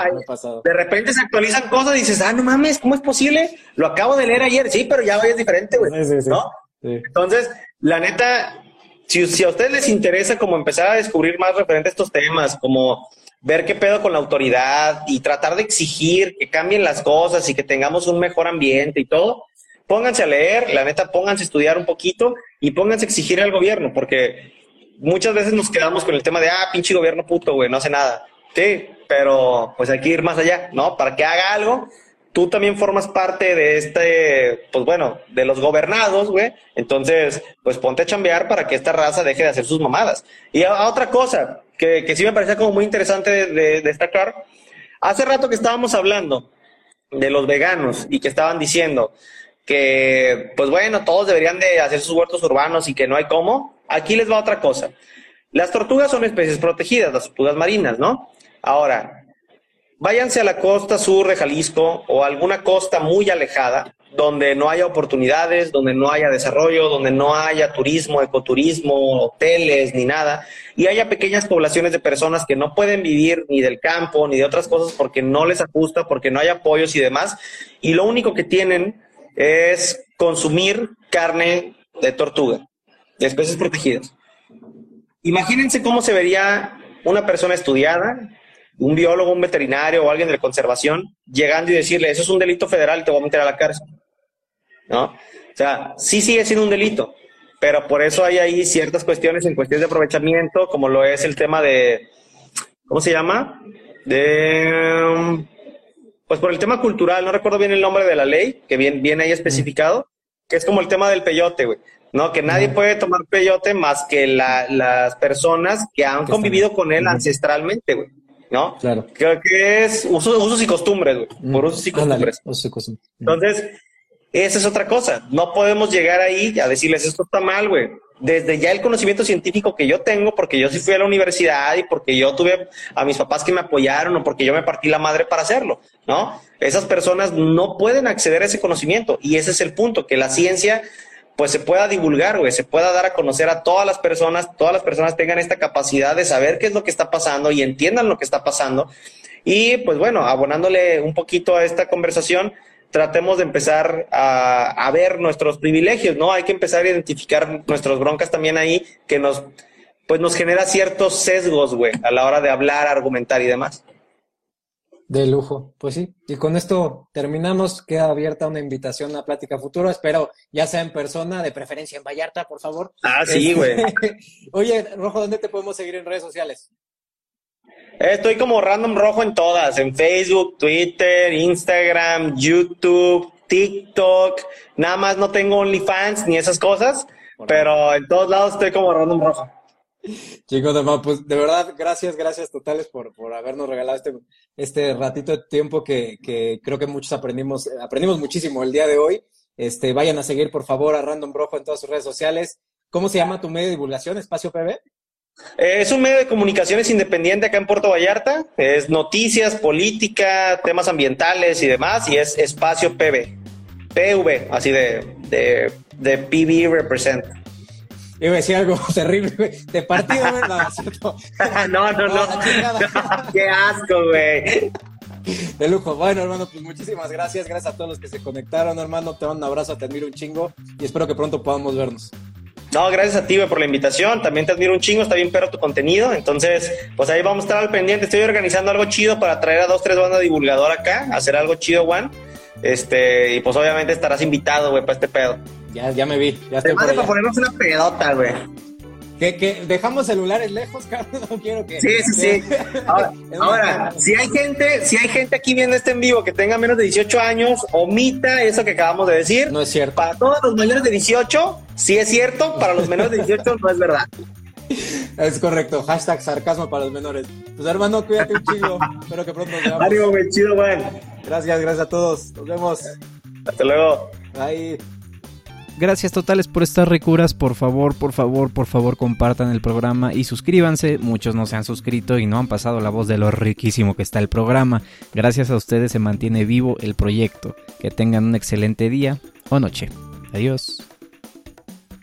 de repente se actualizan cosas y dices, ah, no mames, ¿cómo es posible? Lo acabo de leer ayer, sí, pero ya hoy es diferente, güey. ¿No? Entonces, la neta, si, si a ustedes les interesa como empezar a descubrir más referente a estos temas, como ver qué pedo con la autoridad y tratar de exigir que cambien las cosas y que tengamos un mejor ambiente y todo, pónganse a leer, la neta, pónganse a estudiar un poquito y pónganse a exigir al gobierno, porque muchas veces nos quedamos con el tema de, ah, pinche gobierno puto, güey, no hace nada. Sí, pero pues hay que ir más allá, ¿no? Para que haga algo, tú también formas parte de este, pues bueno, de los gobernados, güey. Entonces, pues ponte a chambear para que esta raza deje de hacer sus mamadas. Y a otra cosa, que, sí me parecía como muy interesante de, destacar. Hace rato que estábamos hablando de los veganos y que estaban diciendo que, pues bueno, todos deberían de hacer sus huertos urbanos y que no hay cómo. Aquí les va otra cosa. Las tortugas son especies protegidas, las tortugas marinas, ¿no? Ahora, váyanse a la costa sur de Jalisco o a alguna costa muy alejada donde no haya oportunidades, donde no haya desarrollo, donde no haya turismo, ecoturismo, hoteles, ni nada, y haya pequeñas poblaciones de personas que no pueden vivir ni del campo ni de otras cosas porque no les ajusta, porque no hay apoyos y demás, y lo único que tienen es consumir carne de tortuga, de especies protegidas. Imagínense cómo se vería una persona estudiada, un biólogo, un veterinario o alguien de conservación llegando y decirle, eso es un delito federal te voy a meter a la cárcel. ¿no? O sea, sí sigue siendo un delito, pero por eso hay ahí ciertas cuestiones en cuestiones de aprovechamiento, como lo es el tema de, ¿cómo se llama? De, pues por el tema cultural, no recuerdo bien el nombre de la ley, que viene, viene ahí especificado, que es como el tema del peyote, güey. ¿no? Que nadie puede tomar peyote más que las personas que han convivido con él ancestralmente, güey. ¿No? Claro. Creo que es usos, y costumbres, güey. Por usos y costumbres. Entonces, esa es otra cosa. No podemos llegar ahí a decirles esto está mal, güey. Desde ya el conocimiento científico que yo tengo, porque yo sí fui a la universidad y porque yo tuve a mis papás que me apoyaron o porque yo me partí la madre para hacerlo, ¿no? Esas personas no pueden acceder a ese conocimiento y ese es el punto, que la ciencia pues se pueda divulgar, güey, se pueda dar a conocer a todas las personas, todas las personas tengan esta capacidad de saber qué es lo que está pasando y entiendan lo que está pasando. Y pues bueno, abonándole un poquito a esta conversación, tratemos de empezar a, ver nuestros privilegios, ¿no? Hay que empezar a identificar nuestras broncas también ahí, que nos, pues nos genera ciertos sesgos, güey, a la hora de hablar, argumentar y demás. De lujo, pues sí. Y con esto terminamos. Queda abierta una invitación a Plática Futuro. Espero ya sea en persona, de preferencia en Vallarta, por favor. Ah, sí, güey. *laughs* Oye, Rojo, ¿dónde te podemos seguir en redes sociales? Estoy como Random Rojo en todas, en Facebook, Twitter, Instagram, YouTube, TikTok. Nada más no tengo OnlyFans ni esas cosas, pero en todos lados estoy como Random Rojo. *laughs* Chicos, de, pues de verdad, gracias, gracias totales por, por habernos regalado este, este ratito de tiempo que, que creo que muchos aprendimos, aprendimos muchísimo el día de hoy. Este, vayan a seguir, por favor, a Random Rojo en todas sus redes sociales. ¿Cómo se llama tu medio de divulgación? ¿Espacio PB? Eh, es un medio de comunicaciones independiente acá en Puerto Vallarta. Es noticias, política, temas ambientales y demás. Y es Espacio PB. PV, así de, de, de PV Represent. Iba a decir algo *laughs* terrible, güey. De partido, ¿verdad? *laughs* No, no, no. *laughs* Qué asco, güey. De lujo. Bueno, hermano, pues muchísimas gracias. Gracias a todos los que se conectaron, hermano. Te mando un abrazo, te admiro un chingo y espero que pronto podamos vernos. No, gracias a ti, güey, por la invitación. También te admiro un chingo, está bien perro tu contenido. Entonces, pues ahí vamos a estar al pendiente. Estoy organizando algo chido para traer a dos, tres bandas divulgador acá, hacer algo chido, Juan. Este, y pues obviamente estarás invitado, güey, para este pedo. Ya, ya me vi. Ya estoy por para ponernos una pedota, güey. Que, que dejamos celulares lejos, *laughs* cabrón, no quiero que... Sí, sí, sí. *laughs* Ahora, ahora, si hay gente, si hay gente aquí viendo este en vivo que tenga menos de 18 años, omita eso que acabamos de decir. No es cierto. Para todos los mayores de 18, sí es cierto, para los menores de 18 no es verdad. *laughs* Es correcto, hashtag sarcasmo para los menores. Pues hermano, cuídate un chingo. Espero que pronto nos veamos. Ánimo, güey, chido, güey. Gracias, gracias a todos. Nos vemos. Hasta luego. Bye. Gracias totales por estas recuras. Por favor, por favor, por favor, compartan el programa y suscríbanse. Muchos no se han suscrito y no han pasado la voz de lo riquísimo que está el programa. Gracias a ustedes se mantiene vivo el proyecto. Que tengan un excelente día o noche. Adiós.